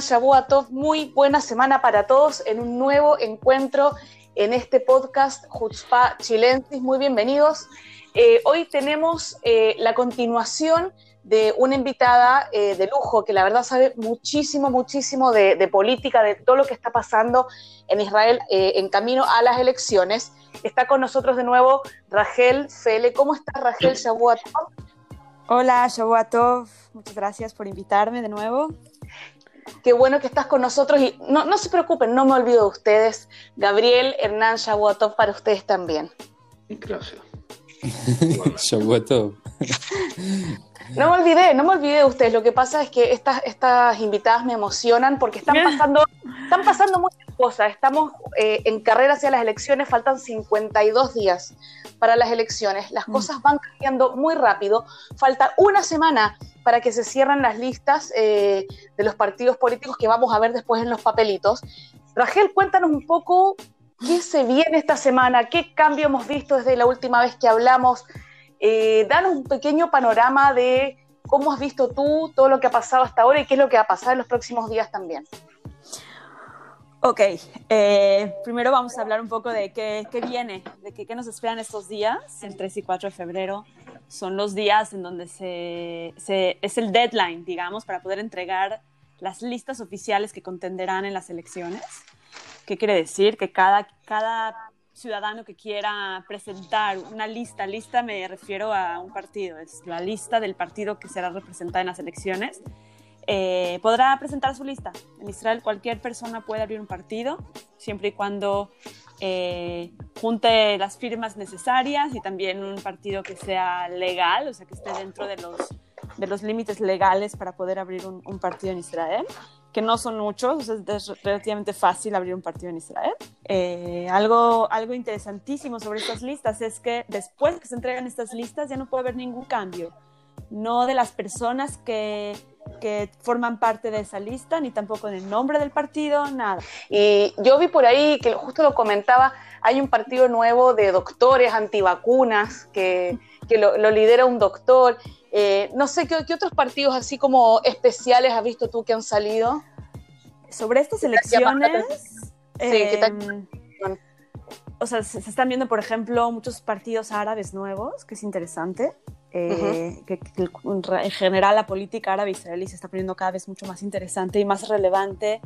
Shabuatov, muy buena semana para todos en un nuevo encuentro en este podcast Jutzpa Chilensis. Muy bienvenidos. Eh, hoy tenemos eh, la continuación de una invitada eh, de lujo que la verdad sabe muchísimo, muchísimo de, de, política, de todo lo que está pasando en Israel en camino a las elecciones. Está con nosotros de nuevo Rachel Fele. ¿Cómo estás, Rachel Shabuatov? Hola, Shabuatov. Muchas gracias por invitarme de nuevo. Qué bueno que estás con nosotros y no, no se preocupen, no me olvido de ustedes. Gabriel, Hernán, Shabuatov, para ustedes también. Gracias. Shabuatov. No me olvidé, no me olvidé de ustedes. Lo que pasa es que estas, estas invitadas me emocionan porque están pasando, están pasando muchas cosas. Estamos eh, en carrera hacia las elecciones, faltan 52 días para las elecciones. Las cosas van cambiando muy rápido. Falta una semana para que se cierren las listas eh, de los partidos políticos que vamos a ver después en los papelitos. Rachel, cuéntanos un poco qué se viene esta semana, qué cambio hemos visto desde la última vez que hablamos. Eh, danos un pequeño panorama de cómo has visto tú todo lo que ha pasado hasta ahora y qué es lo que va a pasar en los próximos días también. Ok, eh, primero vamos a hablar un poco de qué, viene, de qué, qué, nos esperan estos días, el 3 y 4 de febrero. Son los días en donde se, se, es el deadline, digamos, para poder entregar las listas oficiales que contenderán en las elecciones. ¿Qué quiere decir? Que cada, cada ciudadano que quiera presentar una lista, lista me refiero a un partido, es la lista del partido que será representada en las elecciones, eh, podrá presentar su lista. En Israel cualquier persona puede abrir un partido, siempre y cuando eh, junte las firmas necesarias y también un partido que sea legal, o sea, que esté dentro de los, de los límites legales para poder abrir un, partido en Israel que no son muchos, o es relativamente fácil abrir un partido en Israel. Eh, algo, algo interesantísimo sobre estas listas es que después que se entregan estas listas ya no puede haber ningún cambio, no de las personas que, que forman parte de esa lista, ni tampoco del nombre del partido, nada. Y yo vi por ahí, que justo lo comentaba, hay un partido nuevo de doctores antivacunas que, que lo, lo lidera un doctor. Eh, no sé, ¿qué, ¿qué, otros partidos así como especiales has visto tú que han salido? Sobre estas elecciones... Sí, ¿qué tal? O sea, se, se, están viendo, por ejemplo, muchos partidos árabes nuevos, que es interesante. Eh, uh -huh. que, que, en general la política árabe israelí se está poniendo cada vez mucho más interesante y más relevante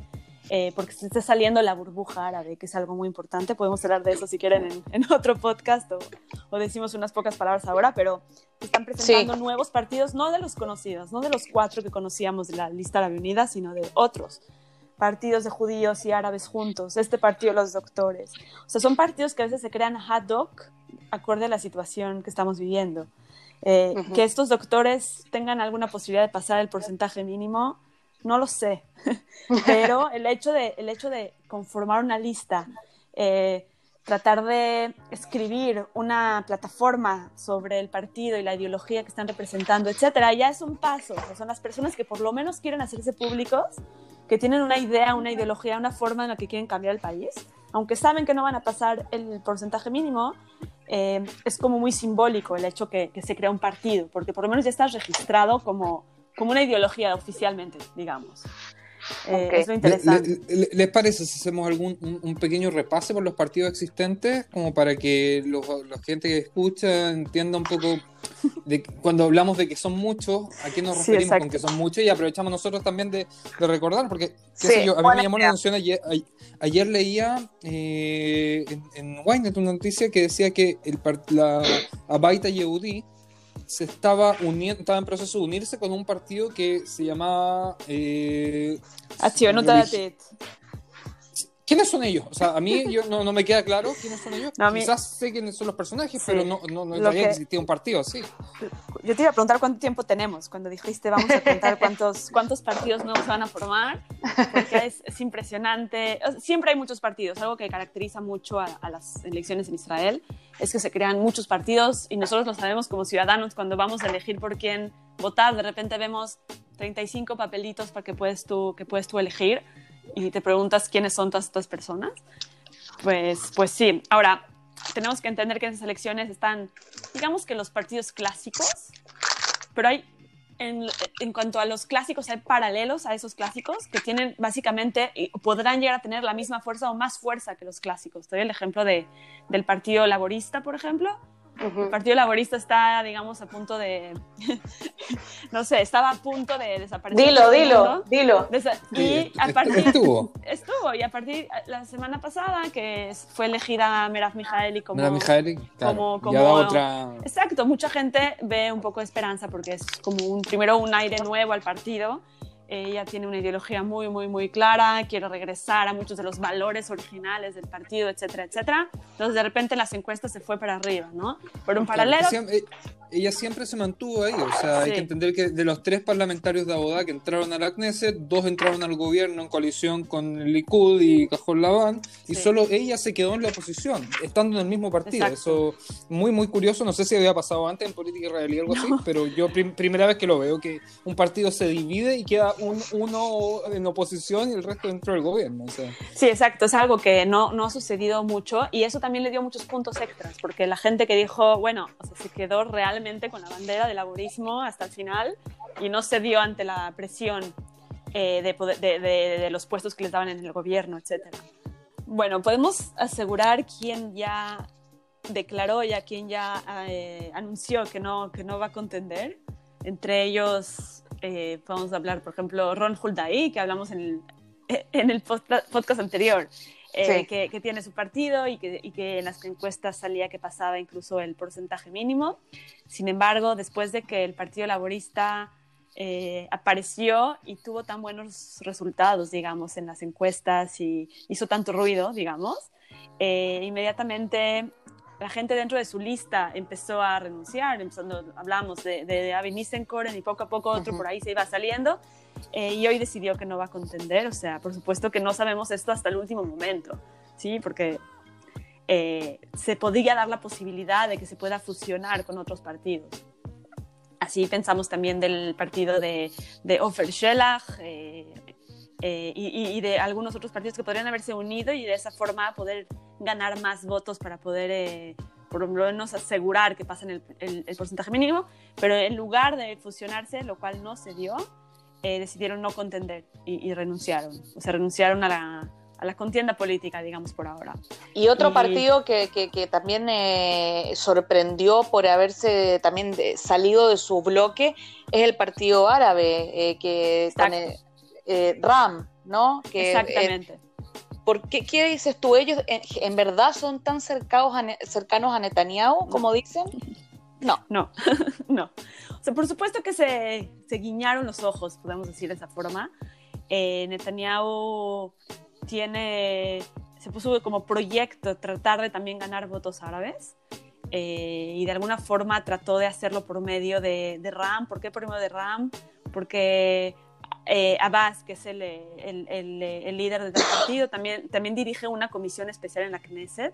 eh, porque se está saliendo la burbuja árabe, que es algo muy importante. Podemos hablar de eso si quieren en, en otro podcast o, o, decimos unas pocas palabras ahora, pero están presentando sí. nuevos partidos, no de los conocidos, no de los cuatro que conocíamos de la lista árabe unida, sino de otros partidos de judíos y árabes juntos, este partido de los doctores. O sea, son partidos que a veces se crean ad hoc acorde a la situación que estamos viviendo. Eh, uh -huh. Que estos doctores tengan alguna posibilidad de pasar el porcentaje mínimo, no lo sé, pero el hecho de, el hecho de conformar una lista, eh, tratar de escribir una plataforma sobre el partido y la ideología que están representando, etcétera, ya es un paso. O sea, son las personas que por lo menos quieren hacerse públicos, que tienen una idea, una ideología, una forma en la que quieren cambiar el país, aunque saben que no van a pasar el porcentaje mínimo, eh, es como muy simbólico el hecho que, que, se crea un partido, porque por lo menos ya estás registrado como, como una ideología oficialmente, digamos. Eh, okay. Es lo interesante. ¿Les le, le parece si hacemos algún un, un, pequeño repase por los partidos existentes, como para que los, la gente que escucha entienda un poco de cuando hablamos de que son muchos, a qué nos referimos sí, con que son muchos y aprovechamos nosotros también de, de recordar, porque sí, yo, a mí me llamó la atención ayer, ayer leía eh, en, en Wynet una noticia que decía que el, la Abaita Yehudi se estaba uniendo, estaba en proceso de unirse con un partido que se llamaba eh, Acción ¿Quiénes son ellos? O sea, a mí yo, no, no me queda claro quiénes son ellos. Quizás sé quiénes son los personajes, pero no, no, no sabía que... existía un partido así. Yo te iba a preguntar cuánto tiempo tenemos. Cuando dijiste vamos a contar cuántos, cuántos partidos nuevos van a formar, porque es, es, impresionante. Siempre hay muchos partidos. Algo que caracteriza mucho a, a, las elecciones en Israel es que se crean muchos partidos y nosotros lo sabemos como ciudadanos cuando vamos a elegir por quién votar. De repente vemos 35 papelitos para que puedes tú, que puedes tú elegir y te preguntas quiénes son todas estas personas, pues, pues sí. Ahora, tenemos que entender que esas elecciones están, digamos que los partidos clásicos, pero hay, en, en, cuanto a los clásicos, hay paralelos a esos clásicos que tienen básicamente, y podrán llegar a tener la misma fuerza o más fuerza que los clásicos. Te doy el ejemplo de, del Partido Laborista, por ejemplo, el Partido Laborista está, digamos, a punto de, no sé, estaba a punto de desaparecer. Dilo, dilo, dilo. Y a partir, estuvo. Estuvo, y a partir la semana pasada que fue elegida Merav Mijaeli como... Merav Mijaeli, claro, como, ya da otra... Exacto, mucha gente ve un poco de esperanza porque es como un, primero un aire nuevo al partido ella tiene una ideología muy, muy, muy clara, quiere regresar a muchos de los valores originales del partido, etcétera, etcétera. Entonces, de repente, las encuestas se fue para arriba, ¿no? Por un paralelo ella siempre se mantuvo ahí. O sea, hay que entender que de los tres parlamentarios de Abodá que entraron a la Knesset, dos entraron al gobierno en coalición con el Likud y Cajón Laván, y solo ella se quedó en la oposición, estando en el mismo partido. Eso muy, muy curioso. No sé si había pasado antes en política israelí o algo así, pero yo primera vez que lo veo, que un partido se divide y queda un, uno en oposición y el resto dentro del gobierno. O sea. Sí, exacto. Es algo que no, no ha sucedido mucho y eso también le dio muchos puntos extras, porque la gente que dijo, bueno, o sea, se quedó realmente con la bandera del laborismo hasta el final y no se dio ante la presión eh, de, de, los puestos que les daban en el gobierno, etc. Bueno, podemos asegurar quién ya declaró, ya quien ya eh, anunció que no, que no va a contender. Entre ellos eh, podemos hablar, por ejemplo, Ron Huldaí, que hablamos en el, en el podcast anterior. Eh, que, tiene su partido y que, y que, en las encuestas salía que pasaba incluso el porcentaje mínimo. Sin embargo, después de que el Partido Laborista eh, apareció y tuvo tan buenos resultados, digamos, en las encuestas y hizo tanto ruido, digamos, eh, inmediatamente la gente dentro de su lista empezó a renunciar, empezando, hablamos de, de, de Avi y poco a poco otro por ahí se iba saliendo eh, y hoy decidió que no va a contender, o sea, por supuesto que no sabemos esto hasta el último momento, ¿sí? Porque eh, se podría dar la posibilidad de que se pueda fusionar con otros partidos. Así pensamos también del partido de, de Ofer Schelach eh, y, y, de algunos otros partidos que podrían haberse unido y de esa forma poder ganar más votos para poder por lo menos asegurar que pasen el, el, el, porcentaje mínimo, pero en lugar de fusionarse, lo cual no se dio, eh, decidieron no contender y, renunciaron. O sea, renunciaron a la, a la, contienda política, digamos, por ahora. Y otro partido que, que, también eh, sorprendió por haberse también salido de su bloque es el Partido Árabe, eh, que RAM, ¿no? Que, Exactamente. ¿Por qué, qué, dices tú? ¿Ellos en, verdad son tan cercanos a, cercanos a Netanyahu, como dicen? No. No, no. O sea, por supuesto que se, se guiñaron los ojos, podemos decir de esa forma. Eh, Netanyahu tiene, se puso como proyecto tratar de también ganar votos árabes. Eh, y de alguna forma trató de hacerlo por medio de, de RAM. ¿Por qué por medio de RAM? Porque eh, Abbas, que es el, el, líder del partido, también, también dirige una comisión especial en la Knesset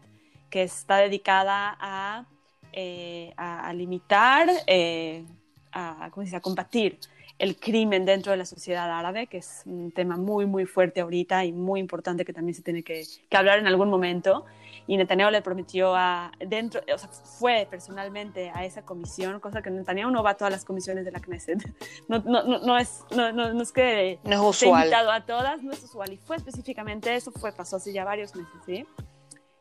que está dedicada a, eh, a, limitar eh, a, ¿cómo a combatir el crimen dentro de la sociedad árabe, que es un tema muy, muy fuerte ahorita y muy importante que también se tiene que, que hablar en algún momento. Y Netanyahu le prometió a, dentro, o sea, fue personalmente a esa comisión, cosa que Netanyahu no va a todas las comisiones de la Knesset. No, no, no, no es, no, no, es que no es usual. invitado a todas, no es usual. Y fue específicamente eso, fue, pasó hace ya varios meses, ¿sí?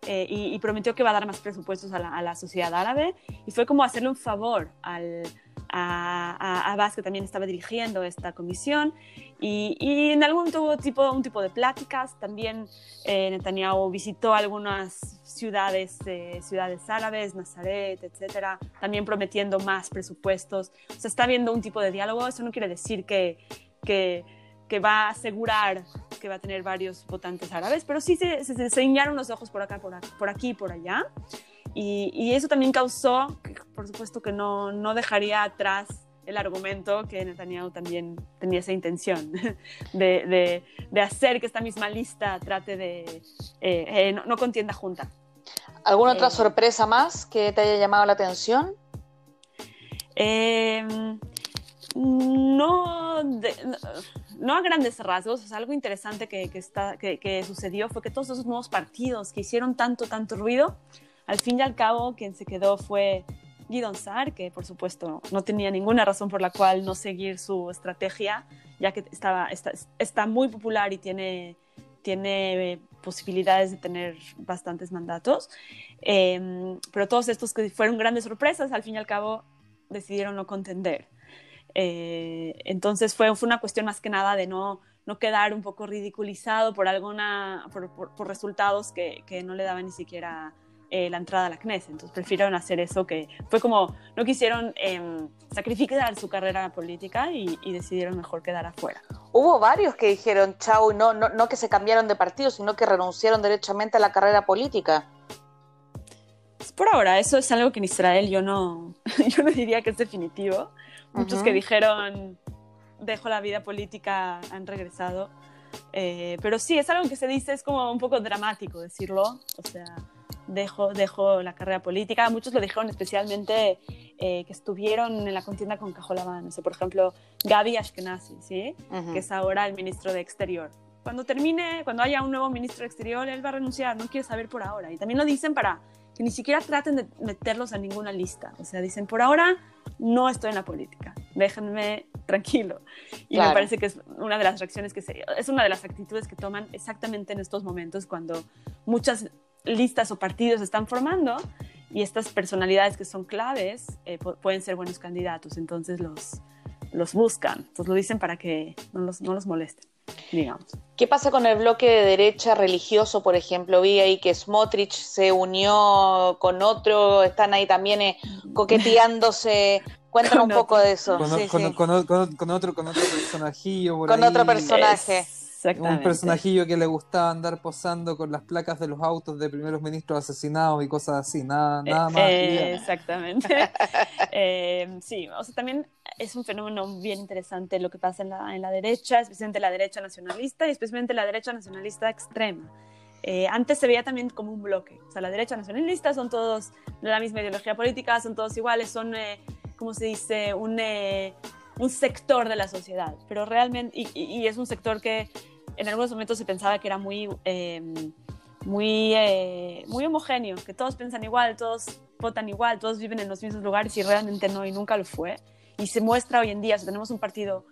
Eh, y, y, prometió que va a dar más presupuestos a la, a la sociedad árabe. Y fue como hacerle un favor al a, a que también estaba dirigiendo esta comisión, y, en algún tuvo tipo, un tipo de pláticas. También eh, Netanyahu visitó algunas ciudades, eh, ciudades árabes, Nazaret, etcétera, también prometiendo más presupuestos. O sea, está habiendo un tipo de diálogo. Eso no quiere decir que, que, va a asegurar que va a tener varios votantes árabes, pero sí se, se, los ojos por acá, por, por aquí, por allá. Y, y, eso también causó, por supuesto, que no, no dejaría atrás el argumento que Netanyahu también tenía esa intención de, de, de hacer que esta misma lista trate de, eh, eh, no, no, contienda junta. ¿Alguna otra eh, sorpresa más que te haya llamado la atención? Eh, no, no, a grandes rasgos, o sea, algo interesante que, que, está, que, que, sucedió fue que todos esos nuevos partidos que hicieron tanto, tanto ruido, al fin y al cabo quien se quedó fue Guidon Sar, que por supuesto no tenía ninguna razón por la cual no seguir su estrategia, ya que estaba, está, está muy popular y tiene, tiene posibilidades de tener bastantes mandatos. Eh, pero todos estos que fueron grandes sorpresas, al fin y al cabo decidieron no contender. Eh, entonces fue, fue, una cuestión más que nada de no, no quedar un poco ridiculizado por, alguna, por, por resultados que, que, no le daban ni siquiera eh, la entrada a la CNES. Entonces prefirieron hacer eso que fue como, no quisieron eh, sacrificar su carrera política y, y, decidieron mejor quedar afuera. Hubo varios que dijeron chau, no, no, no que se cambiaron de partido, sino que renunciaron derechamente a la carrera política. Por ahora, eso es algo que en Israel yo no, yo no diría que es definitivo. Muchos uh -huh. que dijeron, dejo la vida política, han regresado. Eh, pero sí, es algo que se dice, es como un poco dramático decirlo. O sea, dejo, dejo la carrera política. Muchos lo dijeron especialmente eh, que estuvieron en la contienda con Cajolabán. O sea, por ejemplo, Gaby Ashkenazi, ¿sí? Uh -huh. que es ahora el ministro de Exterior. Cuando termine, cuando haya un nuevo ministro de Exterior, él va a renunciar, no quiere saber por ahora. Y también lo dicen para que ni siquiera traten de meterlos a ninguna lista. O sea, dicen, por ahora no estoy en la política, déjenme tranquilo. Y claro. me parece que es una de las reacciones que se, es una de las actitudes que toman exactamente en estos momentos cuando muchas listas o partidos están formando y estas personalidades que son claves eh, pueden ser buenos candidatos, entonces los, los buscan, entonces lo dicen para que no los, no los molesten. Digamos. ¿Qué pasa con el bloque de derecha religioso, por ejemplo? Vi ahí que Smotrich se unió con otro, están ahí también eh, coqueteándose. Cuéntanos un poco de eso. Con, sí, con, sí. Con, con, otro, con otro personajillo. con ahí. otro personaje. Es... Un personajillo que le gustaba andar posando con las placas de los autos de primeros ministros asesinados y cosas así, nada, nada más. Eh, exactamente. eh, sí, o sea, también es un fenómeno bien interesante lo que pasa en la, en la derecha, especialmente la derecha nacionalista y especialmente la derecha nacionalista extrema. Eh, antes se veía también como un bloque, o sea, la derecha nacionalista son todos de la misma ideología política, son todos iguales, son, eh, ¿cómo se dice?, un, eh, un sector de la sociedad, pero realmente, y, es un sector que en algunos momentos se pensaba que era muy, eh, muy, eh, muy homogéneo, que todos piensan igual, todos votan igual, todos viven en los mismos lugares y realmente no, y nunca lo fue. Y se muestra hoy en día, tenemos un partido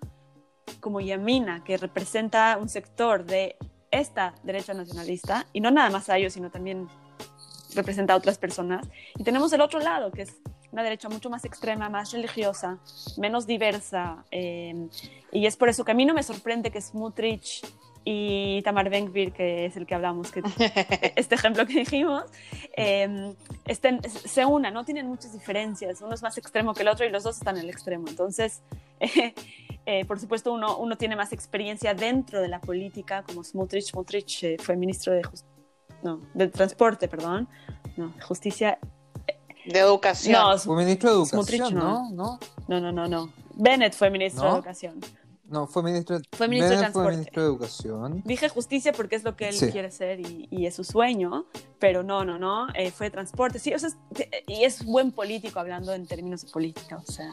como Yamina, que representa un sector de esta derecha nacionalista, y no nada más a ellos, sino también representa a otras personas. Y tenemos el otro lado, que es una derecha mucho más extrema, más religiosa, menos diversa. Eh, y es por eso que a mí no me sorprende que Smutrich y Tamar Ben-Gvir, que es el que hablamos, que este ejemplo que dijimos, eh, estén, se unan, no tienen muchas diferencias, uno es más extremo que el otro y los dos están en el extremo. Entonces, eh, eh, por supuesto, uno, uno, tiene más experiencia dentro de la política, como Smutrich. Smutrich eh, fue ministro de, no, de Transporte, perdón, no, Justicia. De Educación. No, fue ministro de Educación, Smutrich, no. ¿no? No, no, no, no. Bennett fue ministro ¿No? de Educación. No, fue ministro, fue ministro de Transporte. Fue ministro de Educación. Dije justicia porque es lo que él sí. quiere ser y, y, es su sueño, pero no, no, no, eh, fue transporte. Sí, o sea, y es buen político hablando en términos de política, o sea.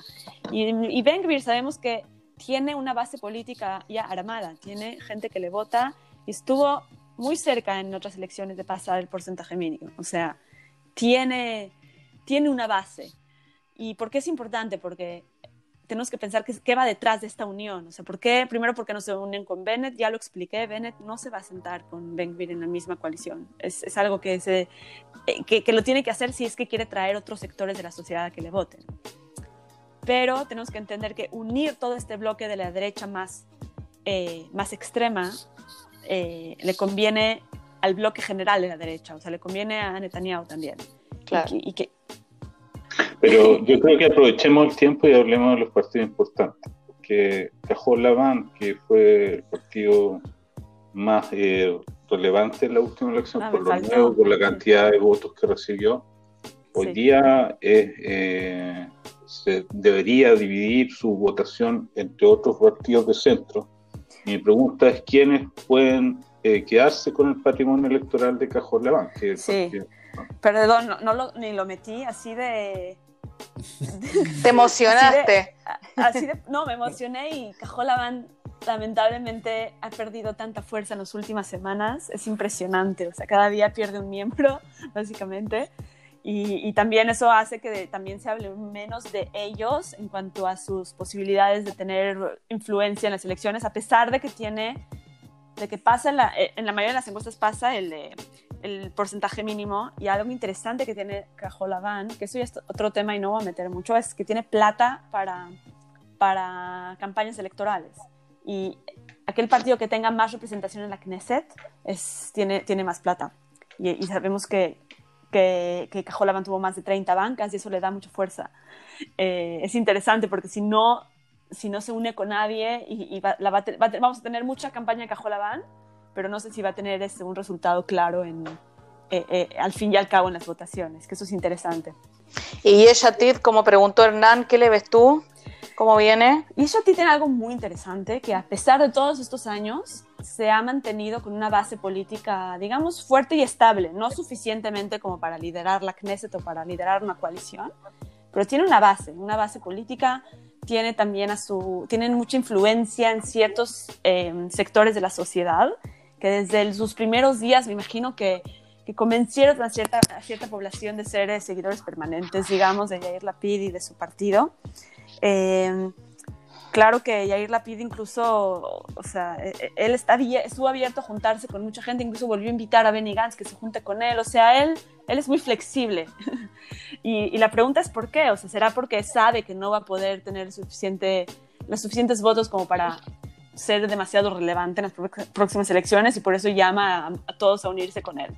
Y, y Ben Gvir sabemos que tiene una base política ya armada, tiene gente que le vota y estuvo muy cerca en otras elecciones de pasar el porcentaje mínimo, o sea, tiene, tiene una base. ¿Y por qué es importante? Porque tenemos que pensar qué, qué va detrás de esta unión. O sea, ¿por qué? Primero porque no se unen con Bennett, ya lo expliqué, Bennett no se va a sentar con Ben Gvir en la misma coalición. Es, es algo que, se, que, que, lo tiene que hacer si es que quiere traer otros sectores de la sociedad a que le voten. Pero tenemos que entender que unir todo este bloque de la derecha más, eh, más extrema eh, le conviene al bloque general de la derecha, o sea, le conviene a Netanyahu también. Claro. Y, y que, pero yo creo que aprovechemos el tiempo y hablemos de los partidos importantes. Porque Cajol Laván, que fue el partido más eh, relevante en la última elección, Ah, por me lo faltó. nuevo, por la cantidad de votos que recibió. Hoy Sí. día es, eh, se debería dividir su votación entre otros partidos de centro. Mi pregunta es quiénes pueden eh, quedarse con el patrimonio electoral de Cajón Leván. que Sí. Perdón, no, no lo- ni lo metí así de... Te emocionaste. Así de, no, me emocioné y Cajolaban lamentablemente ha perdido tanta fuerza en las últimas semanas. Es impresionante, o sea, cada día pierde un miembro, básicamente. Y, y también eso hace que de- también se hable menos de ellos en cuanto a sus posibilidades de tener influencia en las elecciones, a pesar de que tiene, de que pasa en la, en la mayoría de las encuestas pasa el, eh, el porcentaje mínimo y algo interesante que tiene Cajolaban, que eso ya es otro tema y no voy a meter mucho, es que tiene plata para, para campañas electorales. Y aquel partido que tenga más representación en la Knesset es, tiene, tiene más plata. Y sabemos que, que, que tuvo más de 30 bancas y eso le da mucha fuerza. Eh, es interesante porque si no, si no se une con nadie y, y va- la va vamos a tener mucha campaña de Cajolaban, pero no sé si va a tener este, un resultado claro en, eh, eh, al fin y al cabo en las votaciones, que eso es interesante. Y Yeshatid, como preguntó Hernán, ¿qué le ves tú? ¿Cómo viene? Y eso a ti tiene algo muy interesante, que a pesar de todos estos años, se ha mantenido con una base política, digamos, fuerte y estable, no suficientemente como para liderar la Knesset o para liderar una coalición, pero tiene una base, una base política, tiene también a su, tienen mucha influencia en ciertos eh, sectores de la sociedad, que desde el- sus primeros días me imagino que, que convencieron a cierta, a cierta población de ser eh, seguidores permanentes, digamos, de Yair Lapid y de su partido. Eh, claro que Yair Lapid incluso, o sea, eh, eh, él está, estuvo abierto a juntarse con mucha gente, incluso volvió a invitar a Benny Gantz que se junte con él, o sea, él, él es muy flexible. y, la pregunta es por qué, o sea, ¿será porque sabe que no va a poder tener suficiente, los suficientes votos como para ser demasiado relevante en las próximas elecciones y por eso llama a todos a unirse con él?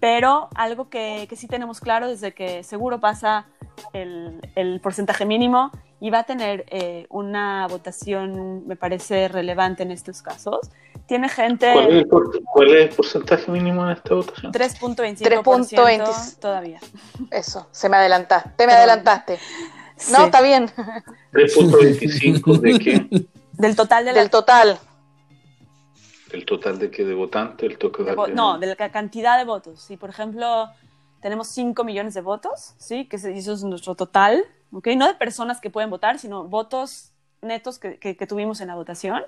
Pero algo que, que sí tenemos claro desde que seguro pasa el, el porcentaje mínimo y va a tener eh, una votación, me parece, relevante en estos casos. Tiene gente ¿Cuál, es el, por- cuál es el porcentaje mínimo en esta votación? 3.25% 3.20. todavía. Eso, se me adelantaste. Te me Perdón. adelantaste. No, Sí. está bien. 3.25 de qué? Del total de la, Del total. ¿El total de qué? ¿De votantes? ¿El total de de- no, de la ca- cantidad de votos. Si, por ejemplo, tenemos 5 millones de votos, ¿sí? Que eso es nuestro total, ¿ok? No de personas que pueden votar, sino votos netos que, que- que tuvimos en la votación,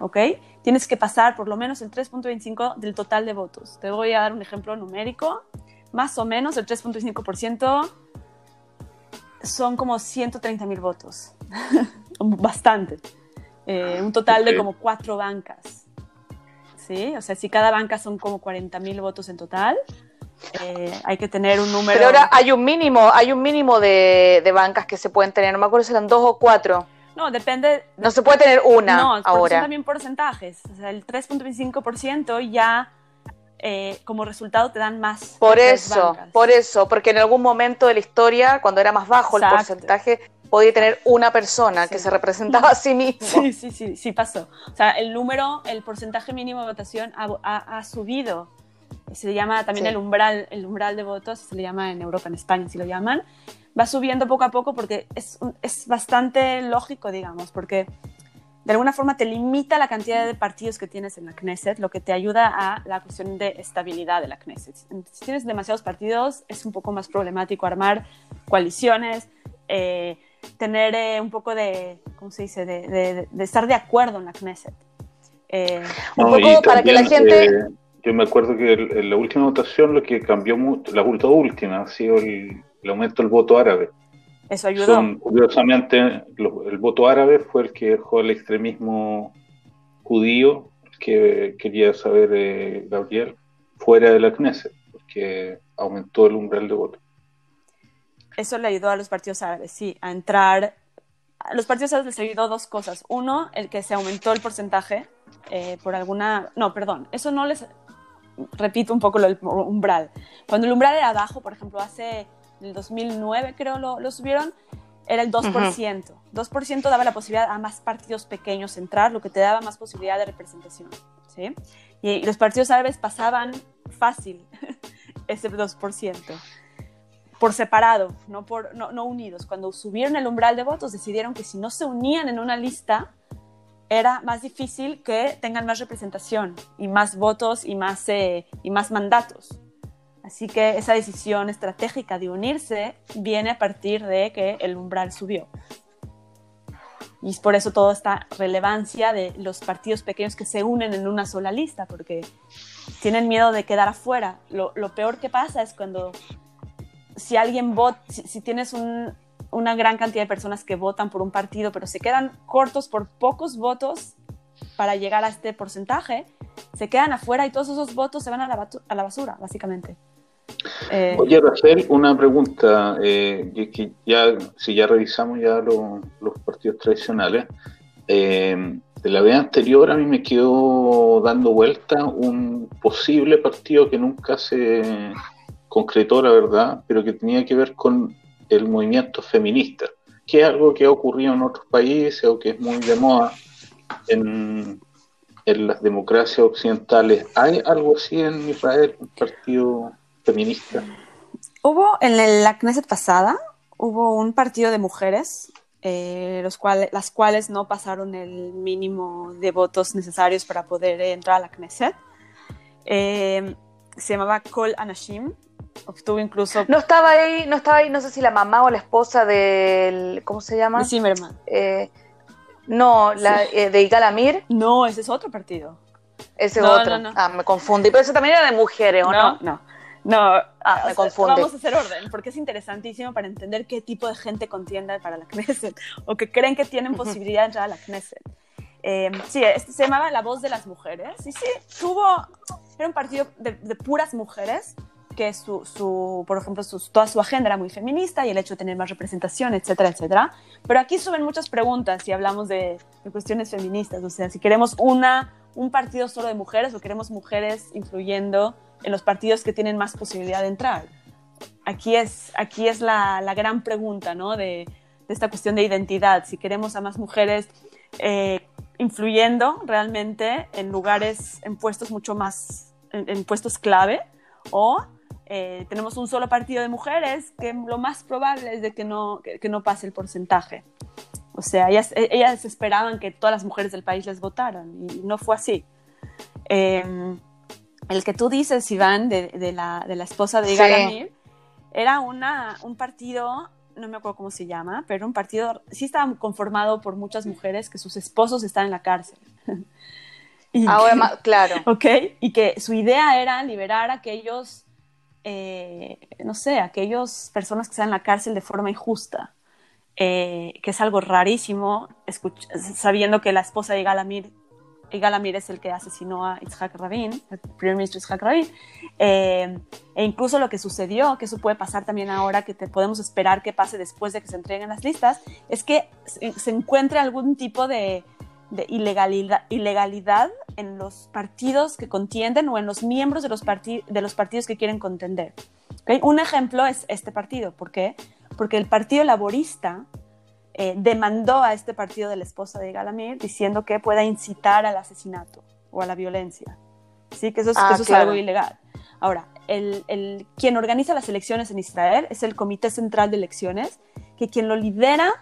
¿ok? Tienes que pasar por lo menos el 3.25 del total de votos. Te voy a dar un ejemplo numérico. Más o menos el 3.5% son como 130 mil votos. Bastante. Eh, un total de Ok. como cuatro bancas. ¿Sí? O sea, si cada banca son como 40 mil votos en total, eh, hay que tener un número... Pero ahora hay un mínimo, hay un mínimo de, de bancas que se pueden tener. No me acuerdo si eran dos o cuatro. No, depende... No se puede tener una no, porque son ahora. también porcentajes. O sea, el 3.25% ya eh, como resultado te dan más. Por eso, por eso, porque en algún momento de la historia, cuando era más bajo Exacto. el porcentaje, podía tener una persona que Sí. se representaba a sí mismo. Sí, sí, sí, sí pasó. O sea, el número, el porcentaje mínimo de votación ha, ha- ha subido. Se le llama también Sí. el umbral, el umbral de votos, se le llama en Europa, en España, si lo llaman. Va subiendo poco a poco porque es, es bastante lógico, digamos, porque de alguna forma te limita la cantidad de partidos que tienes en la Knesset, lo que te ayuda a la cuestión de estabilidad de la Knesset. Si tienes demasiados partidos, es un poco más problemático armar coaliciones, eh, tener eh, un poco de, ¿cómo se dice?, de, de- de estar de acuerdo en la Knesset. Eh, Un No, poco para que la gente- eh, yo me acuerdo que el- en la última votación lo que cambió mucho, la última última, ha sido el, el aumento del voto árabe. eso ayudó. Son, curiosamente, lo- el voto árabe fue el que dejó el extremismo judío que quería saber eh, Gabriel fuera de la Knesset, porque aumentó el umbral de voto. Eso le ayudó a los partidos árabes, sí, a entrar. A los partidos árabes les ayudó dos cosas. Uno, el que se aumentó el porcentaje eh, por alguna. No, perdón, eso no les. Repito un poco lo del umbral. Cuando el umbral era bajo, por ejemplo, hace el 2009 creo lo, lo subieron, era el 2%. 2% daba la posibilidad a más partidos pequeños entrar, lo que te daba más posibilidad de representación. ¿sí? Y, los partidos árabes pasaban fácil ese 2%, por separado, no, por, no, no unidos. Cuando subieron el umbral de votos, decidieron que si no se unían en una lista, era más difícil que tengan más representación y más votos y más, eh, y más mandatos. Así que esa decisión estratégica de unirse viene a partir de que el umbral subió. Y es por eso toda esta relevancia de los partidos pequeños que se unen en una sola lista, porque tienen miedo de quedar afuera. Lo, peor que pasa es cuando si alguien vota, si, tienes una gran cantidad de personas que votan por un partido, pero se quedan cortos por pocos votos para llegar a este porcentaje, se quedan afuera y todos esos votos se van a la, a la basura, básicamente. Eh, Oye, Rafael, una pregunta, eh, que ya, si ya revisamos ya los partidos tradicionales, eh, de la vez anterior a mí me quedó dando vuelta un posible partido que nunca se concretó, la verdad, pero que tenía que ver con el movimiento feminista, que es algo que ha ocurrido en otros países o que es muy de moda en, en las democracias occidentales. ¿Hay algo así en Israel, un partido feminista? Hubo en la Knesset pasada, hubo un partido de mujeres, eh, los cuales, las cuales no pasaron el mínimo de votos necesarios para poder entrar a la Knesset. Eh, se llamaba Kol Anashim, obtuvo incluso... No estaba ahí, no estaba ahí, no sé si la mamá o la esposa del, ¿cómo se llama? De Zimmerman. Eh, no, la, de Igal Amir. No, ese es otro partido. Ese otro. ah, me confundí. Pero eso también era de mujeres, ¿o no? No, no. No, ah, me confunde. Vamos a hacer orden, porque es interesantísimo para entender qué tipo de gente contienda para la Knesset o que creen que tienen posibilidad de entrar a la Knesset. Eh, sí, este se llamaba La Voz de las Mujeres. Y sí, tuvo. Era un partido de, puras mujeres que su, su por ejemplo, su, toda su agenda era muy feminista y el hecho de tener más representación, etcétera, etcétera. Pero aquí suben muchas preguntas si hablamos de, de, cuestiones feministas, o sea, si queremos una, un partido solo de mujeres o queremos mujeres influyendo en los partidos que tienen más posibilidad de entrar. Aquí es, aquí es la, la gran pregunta ¿no? de, de, esta cuestión de identidad, si queremos a más mujeres eh, influyendo realmente en lugares, en puestos mucho más, en, puestos clave, o eh, tenemos un solo partido de mujeres que lo más probable es de que no, que, no pase el porcentaje. O sea, ellas, ellas, esperaban que todas las mujeres del país les votaran y no fue así. Eh, el que tú dices, Iván, de, de, la, de la, esposa de Garamir, era una, un partido, no me acuerdo cómo se llama, pero un partido, sí estaba conformado por muchas mujeres que sus esposos están en la cárcel. Ahora, claro. Ok, y que su idea era liberar a aquellos, eh, no sé, aquellos personas que están en la cárcel de forma injusta. Eh, que es algo rarísimo, sabiendo que la esposa de Galamir Igal Amir es el que asesinó a Itzhak Rabin, el primer ministro Itzhak Rabin, eh, e incluso lo que sucedió, que eso puede pasar también ahora, que te podemos esperar que pase después de que se entreguen las listas, es que se, encuentre algún tipo de, ilegalidad, ilegalidad, en los partidos que contienden o en los miembros de los, de los partidos que quieren contender. Un ejemplo es este partido, ¿por qué? Porque el Partido Laborista eh, demandó a este partido de la esposa de Galamir diciendo que pueda incitar al asesinato o a la violencia. Sí, que eso es, ah, algo ilegal. Ahora, el, el, quien organiza las elecciones en Israel es el Comité Central de Elecciones, que quien lo lidera,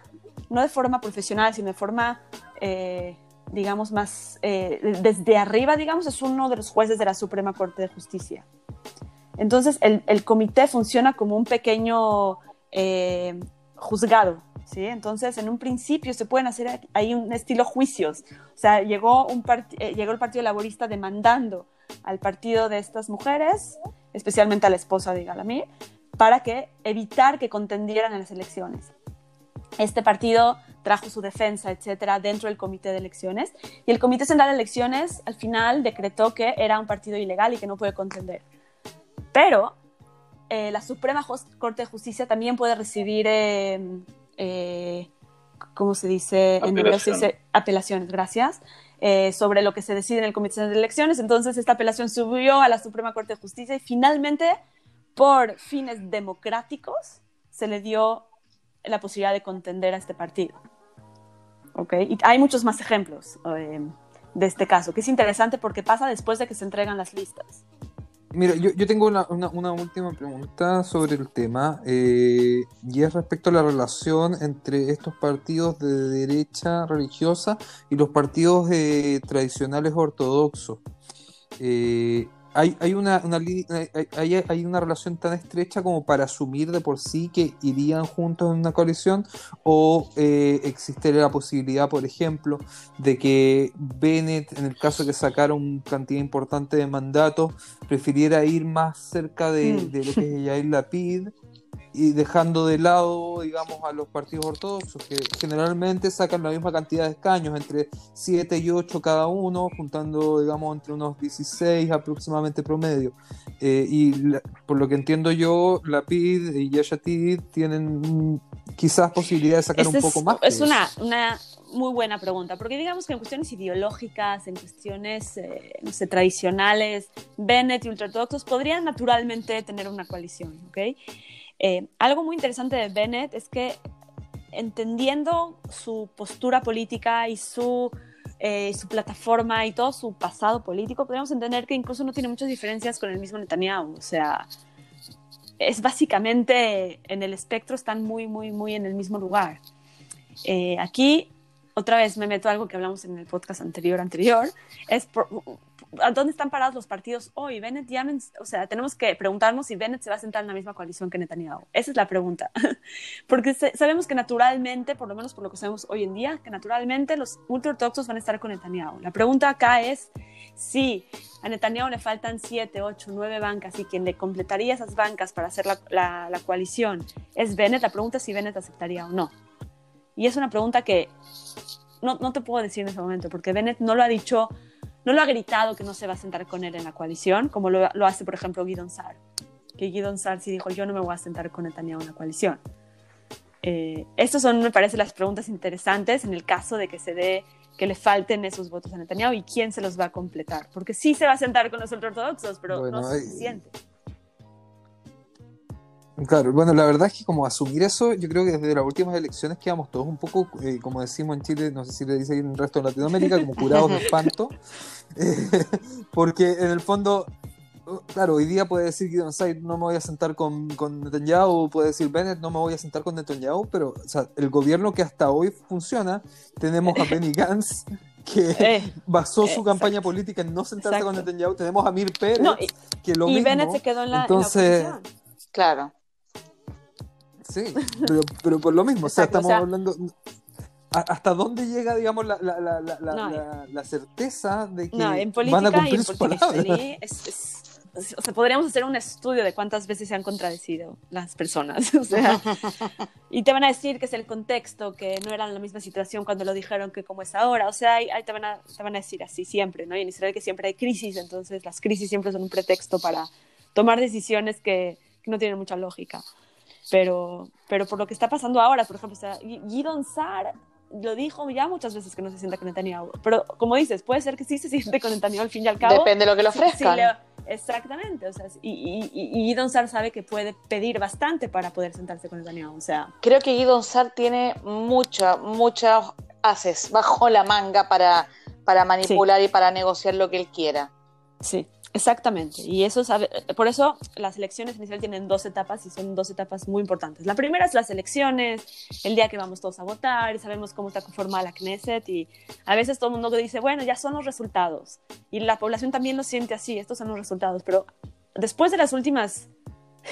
no de forma profesional, sino de forma, eh, digamos, más eh, desde arriba, digamos, es uno de los jueces de la Suprema Corte de Justicia. Entonces, el, comité funciona como un pequeño juzgado ¿sí? Entonces, en un principio se pueden hacer ahí un estilo juicios. O sea, llegó, un eh, llegó el Partido Laborista demandando al partido de estas mujeres, especialmente a la esposa de Galamir, para que evitar que contendieran en las elecciones. Este partido trajo su defensa, etcétera, dentro del comité de elecciones y el comité central de elecciones al final decretó que era un partido ilegal y que no puede contender. Pero eh, la Suprema Corte de Justicia también puede recibir eh, eh, ¿cómo se dice? En dice apelaciones, gracias, eh, sobre lo que se decide en el Comité de Elecciones. Entonces, esta apelación subió a la Suprema Corte de Justicia y finalmente, por fines democráticos, se le dio la posibilidad de contender a este partido. ¿Okay? Y hay muchos más ejemplos eh, de este caso, que es interesante porque pasa después de que se entregan las listas. Mira, yo, tengo una, una, última pregunta sobre el tema, eh, y es respecto a la relación entre estos partidos de derecha religiosa y los partidos eh, tradicionales ortodoxos. Eh, hay, hay, una, hay, hay, una relación tan estrecha como para asumir de por sí que irían juntos en una coalición o eh, existiría la posibilidad, por ejemplo, de que Bennett, en el caso de que sacara una cantidad importante de mandatos, prefiriera ir más cerca de, mm. de lo que es Yair Lapid y dejando de lado, digamos, a los partidos ortodoxos, que generalmente sacan la misma cantidad de escaños, entre 7 y 8 cada uno, juntando, digamos, entre unos 16 aproximadamente promedio. Eh, y por lo que entiendo yo, la PID y Yashatid tienen quizás posibilidad de sacar un poco más. Es una, una muy buena pregunta, porque digamos que en cuestiones ideológicas, en cuestiones, eh, no sé, tradicionales, Bennett y ultraortodoxos podrían naturalmente tener una coalición, ¿ok? Eh, algo muy interesante de Bennett es que entendiendo su postura política y su, eh, su plataforma y todo su pasado político, podríamos entender que incluso no tiene muchas diferencias con el mismo Netanyahu. O sea, es básicamente en el espectro están muy, muy, muy en el mismo lugar. Eh, aquí, otra vez me meto a algo que hablamos en el podcast anterior, anterior, es por, ¿a dónde están parados los partidos hoy? Bennett ya, o sea, tenemos que preguntarnos si Bennett se va a sentar en la misma coalición que Netanyahu. Esa es la pregunta. Porque sabemos que naturalmente, por lo menos por lo que sabemos hoy en día, que naturalmente los ultraortodoxos van a estar con Netanyahu. La pregunta acá es si a Netanyahu le faltan siete, ocho, nueve bancas y quien le completaría esas bancas para hacer la, la coalición es Bennett, la pregunta es si Bennett aceptaría o no. Y es una pregunta que no, no te puedo decir en ese momento, porque Bennett no lo ha dicho no lo ha gritado que no se va a sentar con él en la coalición, como lo, hace, por ejemplo, Guidon Sar. Que Guidon Sar sí dijo, yo no me voy a sentar con Netanyahu en la coalición. Eh, estas son, me parece, las preguntas interesantes en el caso de que se dé que le falten esos votos a Netanyahu y quién se los va a completar. Porque sí se va a sentar con los ultraortodoxos, pero no es suficiente. Claro, bueno, la verdad es que como asumir eso, yo creo que desde las últimas elecciones quedamos todos un poco, eh, como decimos en Chile, no sé si le dice en el resto de Latinoamérica, como curados de espanto, eh, porque en el fondo, claro, hoy día puede decir Said no me voy a sentar con, con Netanyahu, puede decir Bennett no me voy a sentar con Netanyahu, pero o sea, el gobierno que hasta hoy funciona, tenemos a Benny Gantz, que eh, basó su campaña política en no sentarse con Netanyahu, tenemos a Mir Pérez, que lo y Bennett se quedó en la, entonces, Claro. Sí, pero, pero por lo mismo, o sea, estamos hablando... ¿Hasta dónde llega, digamos, la, la, la, la certeza de que no, en política van a cumplir y en es, es, o sea, podríamos hacer un estudio de cuántas veces se han contradecido las personas. O sea, y te van a decir que es el contexto, que no era la misma situación cuando lo dijeron que como es ahora. O sea, ahí, te, van a, te van a decir así siempre, ¿no? Y en Israel que siempre hay crisis, entonces las crisis siempre son un pretexto para tomar decisiones que, que no tienen mucha lógica. Pero, pero por lo que está pasando ahora, por ejemplo, o sea, Gidon Sar lo dijo ya muchas veces que no se sienta con Netanyahu. Pero como dices, puede ser que sí se siente con Netanyahu al fin y al cabo. Depende de lo que le ofrezcan. exactamente. O sea, y, y, y Sar sabe que puede pedir bastante para poder sentarse con Netanyahu. O sea, Creo que Gidon Sar tiene mucha, muchas haces bajo la manga para, para manipular y para negociar lo que él quiera. Sí. Exactamente, y eso sabe, por eso las elecciones iniciales tienen dos etapas y son dos etapas muy importantes. La primera es las elecciones, el día que vamos todos a votar y sabemos cómo está conformada la Knesset y a veces todo el mundo dice, bueno, ya son los resultados y la población también lo siente así, estos son los resultados, pero después de las últimas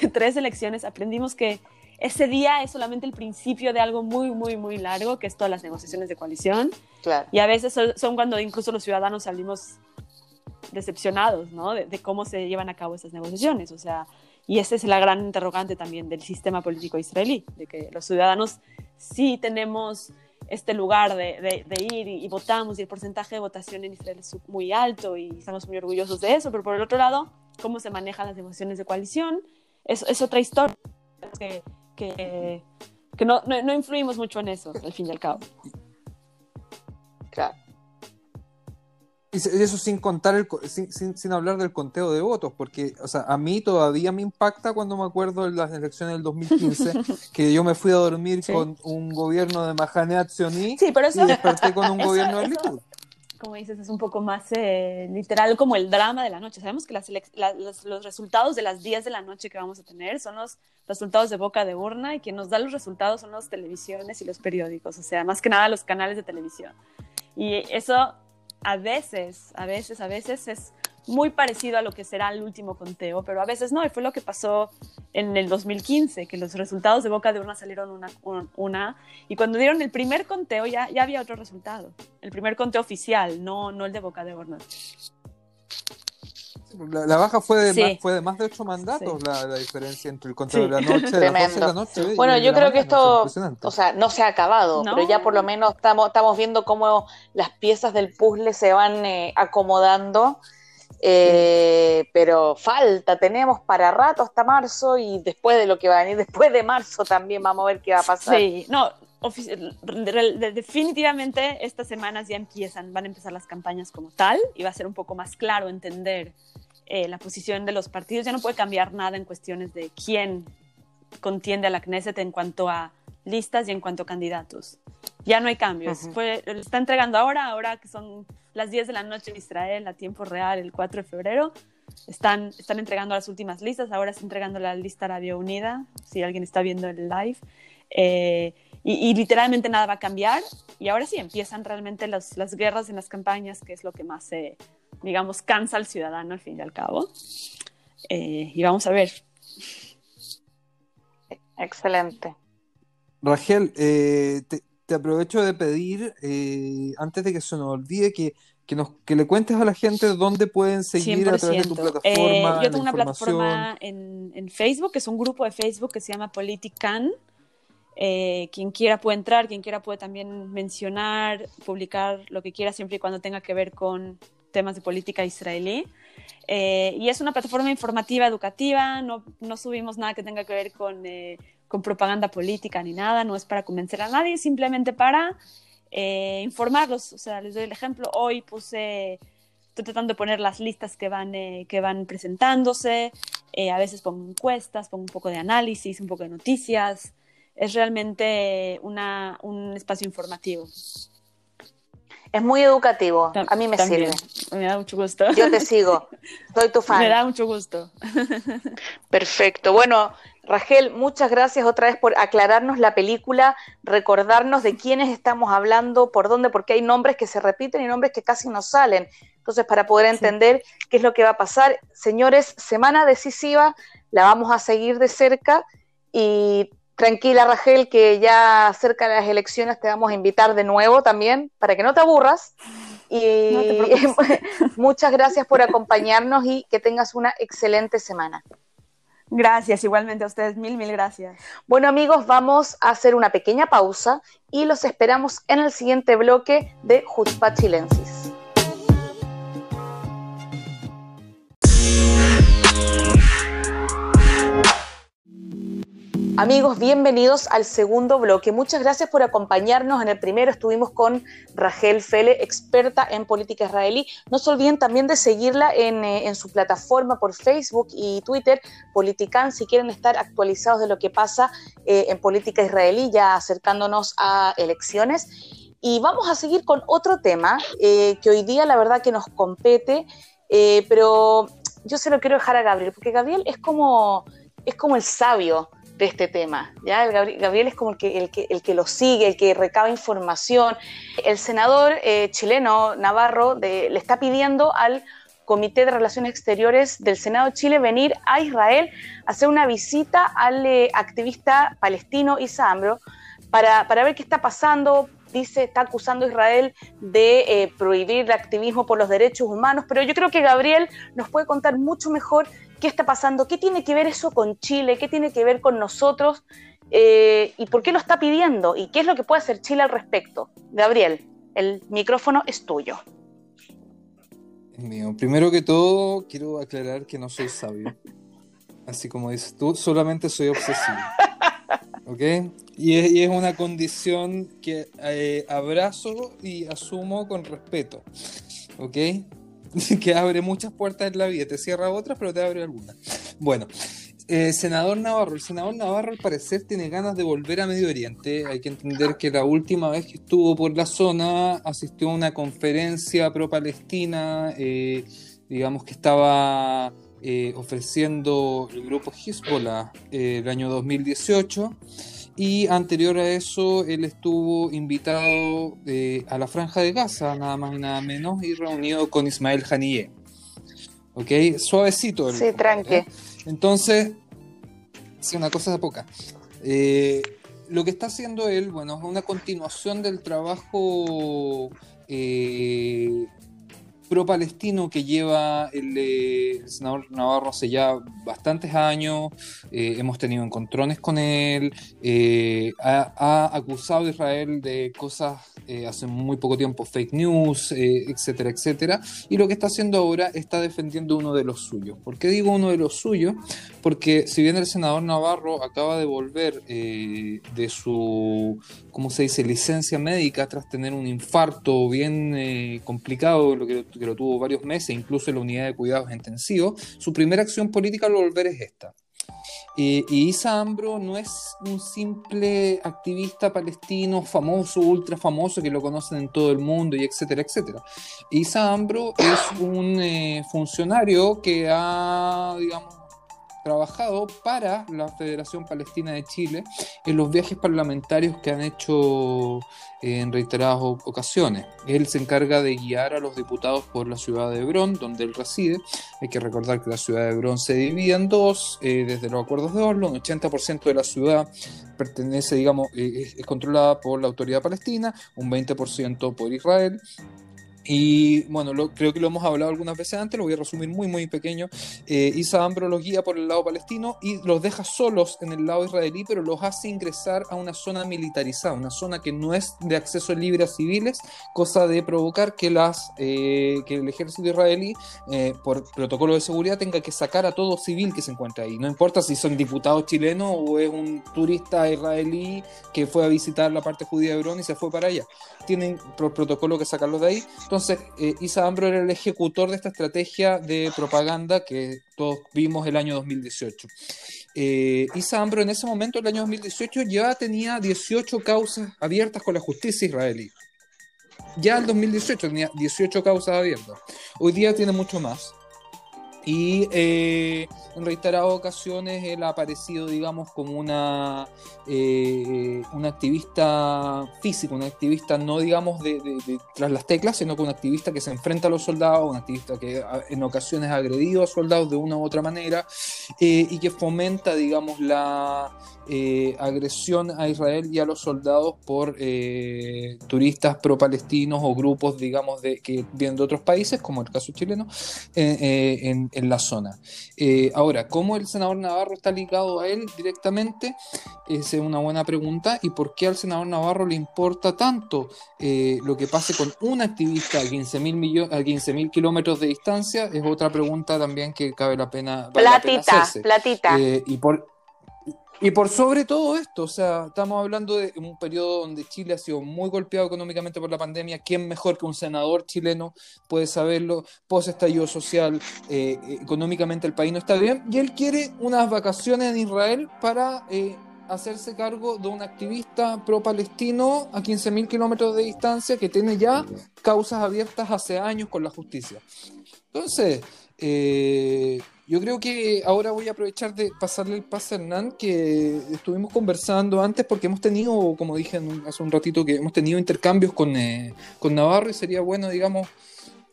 tres elecciones aprendimos que ese día es solamente el principio de algo muy, muy, muy largo, que es todas las negociaciones de coalición. Claro. Y a veces son cuando incluso los ciudadanos salimos decepcionados, ¿no? De, cómo se llevan a cabo esas negociaciones. O sea, y esa es la gran interrogante también del sistema político israelí, de que los ciudadanos sí tenemos este lugar de, ir y, votamos y el porcentaje de votación en Israel es muy alto y estamos muy orgullosos de eso, pero por el otro lado, cómo se manejan las negociaciones de coalición es, otra historia que, que, que no, no, no influimos mucho en eso, al fin y al cabo. Claro. Y eso sin contar, el, sin, sin, hablar del conteo de votos, porque o sea, a mí todavía me impacta cuando me acuerdo de las elecciones del 2015, que yo me fui a dormir con un gobierno de Mahane Atsioni sí, pero eso, y desperté con un gobierno de Likud. Como dices, es un poco más eh, literal como el drama de la noche. Sabemos que las los, los, resultados de las 10 de la noche que vamos a tener son los resultados de boca de urna y quien nos da los resultados son las televisiones y los periódicos, o sea, más que nada los canales de televisión. Y eso a veces, a veces, a veces es muy parecido a lo que será el último conteo, pero a veces no, y fue lo que pasó en el 2015, que los resultados de boca de urna salieron una, una y cuando dieron el primer conteo ya, ya había otro resultado, el primer conteo oficial, no, no el de boca de urna. La, baja fue de, más, fue de más de ocho mandatos la, diferencia entre el conteo de la noche, de las la noche. Bueno, yo creo que esto, o sea, no se ha acabado, pero ya por lo menos estamos, estamos viendo cómo las piezas del puzzle se van eh, acomodando. Eh, pero falta, tenemos para rato hasta marzo y después de lo que va a venir, después de marzo también vamos a ver qué va a pasar. Sí, no, definitivamente estas semanas ya empiezan, van a empezar las campañas como tal y va a ser un poco más claro entender eh, la posición de los partidos. Ya no puede cambiar nada en cuestiones de quién contiende a la Knesset en cuanto a listas y en cuanto a candidatos. Ya no hay cambios. está entregando ahora, ahora que son las 10 de la noche en Israel, a tiempo real, el 4 de febrero. Están, están entregando las últimas listas, ahora está entregando la lista Arabia Unida, si alguien está viendo el live. Eh, y, literalmente nada va a cambiar. Y ahora sí empiezan realmente las, las guerras en las campañas, que es lo que más, eh, digamos, cansa al ciudadano al fin y al cabo. Eh, y vamos a ver. Excelente. Rachel, eh, te, aprovecho de pedir, antes de que se nos olvide, que, que, nos, que le cuentes a la gente dónde pueden seguir a través de tu plataforma. yo tengo una plataforma en, en, Facebook, que es un grupo de Facebook que se llama Politican. Eh, quien quiera puede entrar, quien quiera puede también mencionar, publicar lo que quiera, siempre y cuando tenga que ver con temas de política israelí. Eh, y es una plataforma informativa, educativa, no, no, subimos nada que tenga que ver con, eh, con, propaganda política ni nada, no es para convencer a nadie, simplemente para informarlos. O sea, les doy el ejemplo, hoy puse, estoy tratando de poner las listas que van, que van presentándose, a veces pongo encuestas, pongo un poco de análisis, un poco de noticias es realmente una, un espacio informativo. Es muy educativo, a mí me sirve. Me da mucho gusto. Yo te sigo, soy tu fan. Me da mucho gusto. Perfecto. Bueno, Rachel, muchas gracias otra vez por aclararnos la película, recordarnos de quiénes estamos hablando, por dónde, porque hay nombres que se repiten y nombres que casi no salen. Entonces, para poder entender qué es lo que va a pasar, señores, semana decisiva, la vamos a seguir de cerca y Tranquila, Rachel, que ya cerca de las elecciones te vamos a invitar de nuevo también, para que no te aburras. Y muchas gracias por acompañarnos y que tengas una excelente semana. Gracias, igualmente a ustedes, mil, mil gracias. Bueno amigos, vamos a hacer una pequeña pausa y los esperamos en el siguiente bloque de Jutzpah Chilensis. Amigos, bienvenidos al segundo bloque. Muchas gracias por acompañarnos. En el primero estuvimos con Rachel Fele, experta en política israelí. No se olviden también de seguirla en, eh, su plataforma por Facebook y Twitter, Politican, si quieren estar actualizados de lo que pasa eh, en política israelí, ya acercándonos a elecciones. Y vamos a seguir con otro tema eh, que hoy día la verdad que nos compete, pero yo se lo quiero dejar a Gabriel, porque Gabriel es como, es como el sabio este tema. ¿ya? El Gabriel, es como el que, el, que, el que lo sigue, el que recaba información. El senador eh, chileno Navarro le está pidiendo al Comité de Relaciones Exteriores del Senado de Chile venir a Israel a hacer una visita al eh, activista palestino Isa Ambro para, para, ver qué está pasando. Dice, está acusando a Israel de eh, prohibir el activismo por los derechos humanos, pero yo creo que Gabriel nos puede contar mucho mejor qué está pasando, qué tiene que ver eso con Chile, qué tiene que ver con nosotros eh, y por qué lo está pidiendo y qué es lo que puede hacer Chile al respecto. Gabriel, el micrófono es tuyo. Mío. Primero que todo, quiero aclarar que no soy sabio. Así como dices tú, solamente soy obsesivo. ¿Ok? Y es, una condición que eh, abrazo y asumo con respeto. ¿ok? que abre muchas puertas en la vida, te cierra otras, pero te abre algunas. Bueno, eh, senador Navarro, el senador Navarro al parecer tiene ganas de volver a Medio Oriente. Hay que entender que la última vez que estuvo por la zona asistió a una conferencia pro-palestina, eh, digamos que estaba eh, ofreciendo el grupo Hezbollah el año 2018. Y anterior a eso, él estuvo invitado a la Franja de Gaza, nada más y nada menos, y reunido con Ismael Haniyeh. ¿Ok? Suavecito. El, sí, tranque. Entonces, sí, una cosa de poca. Eh, lo que está haciendo él, bueno, es una continuación del trabajo eh, pro-palestino que lleva eh, el, senador Navarro hace ya bastantes años, eh, hemos tenido encontrones con él, eh, ha, acusado a Israel de cosas hace muy poco tiempo, fake news, etcétera, etcétera, y lo que está haciendo ahora está defendiendo uno de los suyos. ¿Por qué digo uno de los suyos? Porque si bien el senador Navarro acaba de volver de su, ¿cómo se dice?, licencia médica tras tener un infarto bien complicado, lo que que lo tuvo varios meses, incluso en la unidad de cuidados intensivos, su primera acción política al volver es esta. y Isa Ambro no es un simple activista palestino famoso, ultra famoso, que lo conocen en todo el mundo y etcétera, etcétera. Isa Ambro es un eh, funcionario que ha, digamos, trabajado para la Federación Palestina de Chile en los viajes parlamentarios que han hecho eh, en reiteradas ocasiones. Él se encarga de guiar a los diputados por la ciudad de Hebrón, donde él reside. Hay que recordar que la ciudad de Hebrón se divide en dos eh, desde los acuerdos de Oslo. Un 80% de la ciudad pertenece, digamos, eh, es controlada por la autoridad palestina, un 20% por Israel y bueno, creo que lo hemos hablado algunas veces antes, lo voy a resumir muy, muy pequeño. Eh, Isa Ambro los guía por el lado palestino y los deja solos en el lado israelí, pero los hace ingresar a una zona militarizada, una zona que no es de acceso libre a civiles, cosa de provocar que, las, eh, que el ejército israelí, eh, por protocolo de seguridad, tenga que sacar a todo civil que se encuentre ahí. No importa si son diputados chilenos o es un turista israelí que fue a visitar la parte judía de Hebrón y se fue para allá. Tienen por protocolo que sacarlos de ahí entonces, eh, Isa Ambro era el ejecutor de esta estrategia de propaganda que todos vimos el año 2018. Eh, Isa Ambro en ese momento, el año 2018, ya tenía 18 causas abiertas con la justicia israelí. Ya en 2018 tenía 18 causas abiertas. Hoy día tiene mucho más. Y eh, en reiteradas ocasiones él ha aparecido, digamos, como una, eh, una activista físico, una activista no, digamos, de, tras las teclas, sino que un activista que se enfrenta a los soldados, un activista que en ocasiones ha agredido a soldados de una u otra manera eh, y que fomenta, digamos, la agresión a Israel y a los soldados por turistas pro-palestinos o grupos, digamos, de, que vienen de otros países, como el caso chileno, en en la zona. Eh, ahora, ¿cómo el senador Navarro está ligado a él directamente? Esa es una buena pregunta. ¿Y por qué al senador Navarro le importa tanto eh, lo que pase con un activista a 15.000 15 kilómetros de distancia? Es otra pregunta también que cabe la pena. platita, platita. Eh, y por, y por sobre todo esto, o sea, estamos hablando de un periodo donde Chile ha sido muy golpeado económicamente por la pandemia. ¿Quién mejor que un senador chileno puede saberlo? Post estallido social, eh, económicamente el país no está bien. Y él quiere unas vacaciones en Israel para eh, hacerse cargo de un activista pro-palestino a 15.000 kilómetros de distancia que tiene ya causas abiertas hace años con la justicia. Entonces, eh, yo creo que ahora voy a aprovechar de pasarle el pase a Hernán, que estuvimos conversando antes, porque hemos tenido, como dije hace un ratito, que hemos tenido intercambios con, eh, con Navarro y sería bueno, digamos,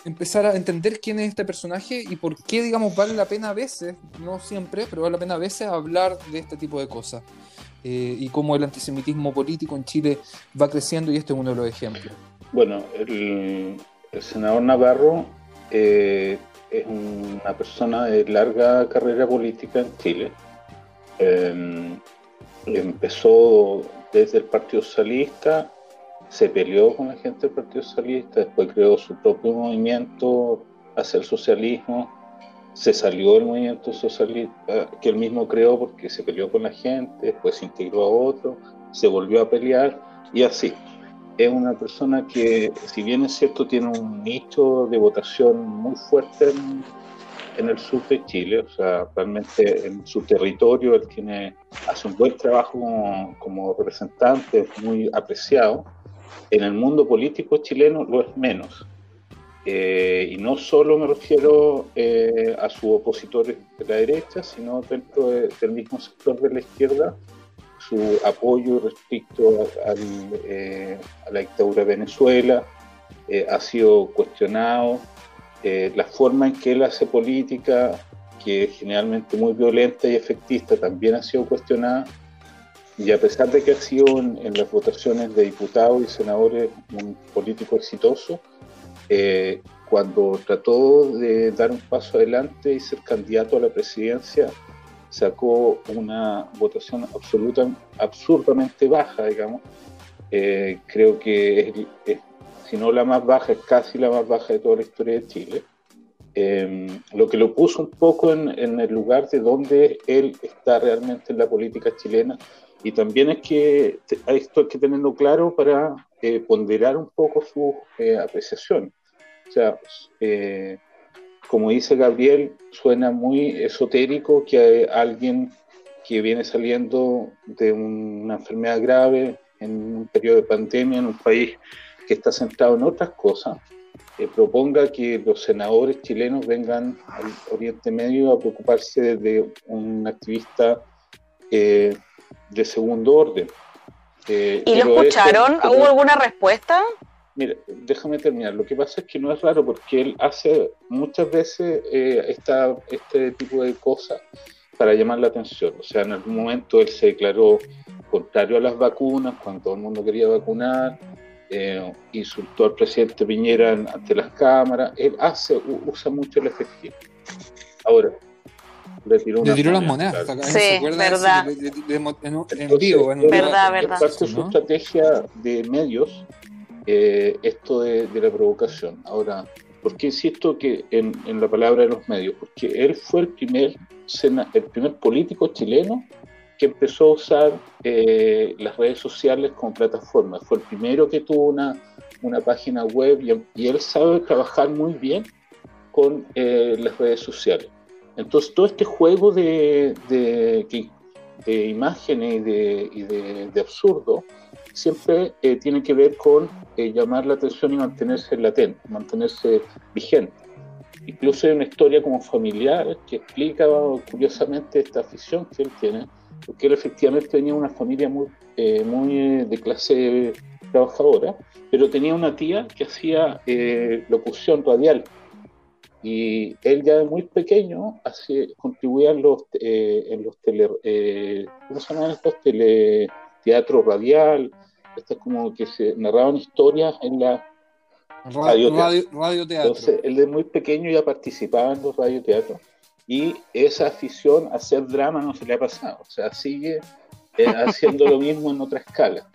empezar a entender quién es este personaje y por qué, digamos, vale la pena a veces, no siempre, pero vale la pena a veces hablar de este tipo de cosas. Eh, y cómo el antisemitismo político en Chile va creciendo y este es uno de los ejemplos. Bueno, el, el senador Navarro eh, es una persona de larga carrera política en Chile. Em, empezó desde el Partido Socialista, se peleó con la gente del Partido Socialista, después creó su propio movimiento hacia el socialismo, se salió del movimiento socialista que él mismo creó porque se peleó con la gente, después se integró a otro, se volvió a pelear y así. Es una persona que, si bien es cierto, tiene un nicho de votación muy fuerte en, en el sur de Chile, o sea, realmente en su territorio él tiene, hace un buen trabajo como, representante, es muy apreciado. En el mundo político chileno lo es menos. Eh, y no solo me refiero eh, a sus opositores de la derecha, sino dentro del mismo sector de la izquierda, su apoyo respecto eh, a la dictadura de Venezuela ha sido cuestionado, eh, la forma en que él hace política, que es generalmente muy violenta y efectista, también ha sido cuestionada. Y a pesar de que ha sido en, las votaciones de diputados y senadores un político exitoso, eh, cuando trató de dar un paso adelante y ser candidato a la presidencia, sacó una votación absoluta, absurdamente baja, digamos. Eh, creo que es, si no la más baja, es casi la más baja de toda la historia de Chile. Em, lo que lo puso un poco en, el lugar de donde él está realmente en la política chilena. Y también es que esto hay que tenerlo claro para eh, ponderar un poco su eh, apreciación. O sea, eh, como dice Gabriel, suena muy esotérico que alguien que viene saliendo de una enfermedad grave en un periodo de pandemia en un país que está centrado en otras cosas, eh, proponga que los senadores chilenos vengan al Oriente Medio a preocuparse de un activista eh, de segundo orden. Eh, ¿Y lo escucharon? ¿Hubo alguna respuesta? Mira, déjame terminar. Lo que pasa es que no es raro porque él hace muchas veces esta, este tipo de cosas para llamar la atención. O sea, en algún momento él se declaró contrario a las vacunas, cuando todo el mundo quería vacunar, eh, insultó al presidente Piñera ante las cámaras, él hace, usa mucho el efectivo. Ahora, le tiró, las monedas. Sí, verdad. en, vivo. En verdad, verdad. Parte de su estrategia de medios, eh, esto de, la provocación. Ahora, ¿por qué insisto que en, en, la palabra de los medios? Porque él fue el primer, el primer político chileno que empezó a usar eh, las redes sociales como plataforma. Fue el primero que tuvo una, una página web y, él sabe trabajar muy bien con eh, las redes sociales. Entonces, todo este juego de, de, de imágenes y de, y de, absurdo siempre eh, tiene que ver con llamar la atención y mantenerse latente, mantenerse vigente. Incluso hay una historia como familiar que explica curiosamente esta afición que él tiene porque él efectivamente tenía una familia muy, eh, muy eh, de clase trabajadora, pero tenía una tía que hacía eh, locución radial. Y él ya de muy pequeño contribuía en los, en los tele, ¿cómo se llaman estos? Teleteatro radial, estas como que se narraban historias en la radio, radio, teatro. Entonces, él de muy pequeño ya participaba en los radioteatros y esa afición a hacer drama no se le ha pasado, o sea, sigue eh, haciendo lo mismo en otra escala.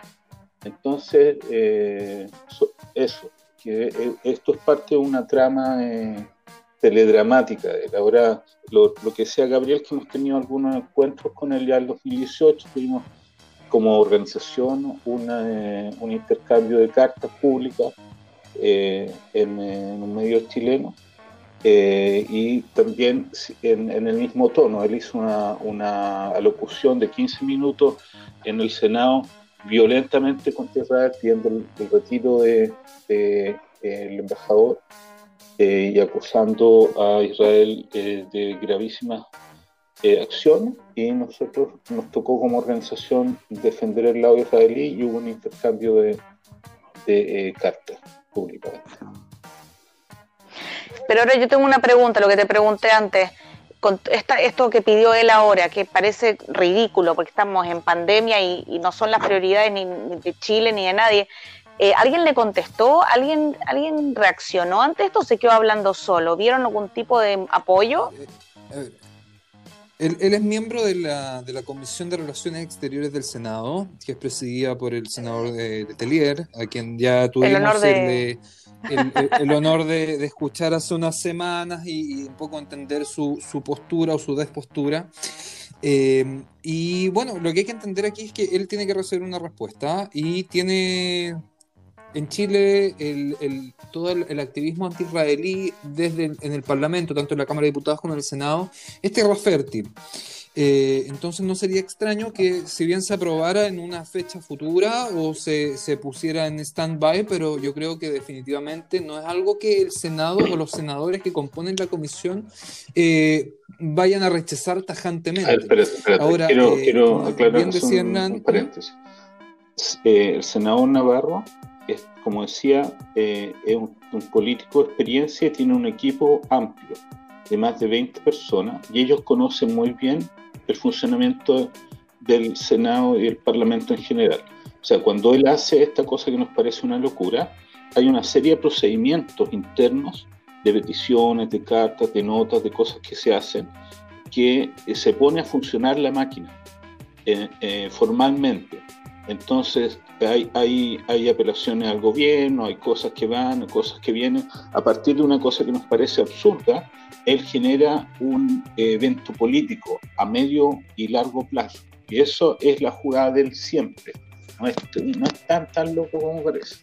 Entonces, eh, eso, que eh, esto es parte de una trama teledramática. Ahora, lo, lo, que sea Gabriel, que hemos tenido algunos encuentros con él ya en 2018, tuvimos como organización un intercambio de cartas públicas en, en un medio chileno eh, y también en, el mismo tono, él hizo una, alocución de 15 minutos en el Senado violentamente contra Israel, pidiendo el, retiro del de, embajador eh, y acusando a Israel eh, de gravísimas acciones. Y nosotros nos tocó como organización defender el lado israelí y hubo un intercambio de, de cartas públicas. Pero ahora yo tengo una pregunta, lo que te pregunté antes. Con esto que pidió él ahora, que parece ridículo porque estamos en pandemia y, no son las prioridades ni, de Chile ni de nadie. Eh, ¿Alguien le contestó? ¿Alguien, ¿Alguien reaccionó ante esto o se quedó hablando solo? ¿Vieron algún tipo de apoyo? Eh, él, es miembro de la, de la, Comisión de Relaciones Exteriores del Senado, que es presidida por el senador de, Telier, a quien ya tuvimos el honor de el, honor de, escuchar hace unas semanas y, un poco entender su, postura o su despostura. Eh, y bueno, lo que hay que entender aquí es que él tiene que recibir una respuesta y tiene en Chile el, todo el, activismo anti-israelí desde en el Parlamento, tanto en la Cámara de Diputados como en el Senado, es tierra fértil. Eh, entonces no sería extraño que si bien se aprobara en una fecha futura o se, se pusiera en stand-by, pero yo creo que definitivamente no es algo que el Senado o los senadores que componen la comisión eh, vayan a rechazar tajantemente. Ahora, quiero, quiero aclarar un, paréntesis. el senador Navarro es, como decía, eh, es un, político de experiencia tiene un equipo amplio de más de 20 personas y ellos conocen muy bien el funcionamiento del Senado y el Parlamento en general. O sea, cuando él hace esta cosa que nos parece una locura, hay una serie de procedimientos internos de peticiones, de cartas, de notas, de cosas que se hacen, que eh, se pone a funcionar la máquina eh, formalmente. Entonces, hay, apelaciones al gobierno, hay cosas que van, hay cosas que vienen. A partir de una cosa que nos parece absurda, él genera un evento político a medio y largo plazo. Y eso es la jugada del siempre. No es, tan, tan loco como parece.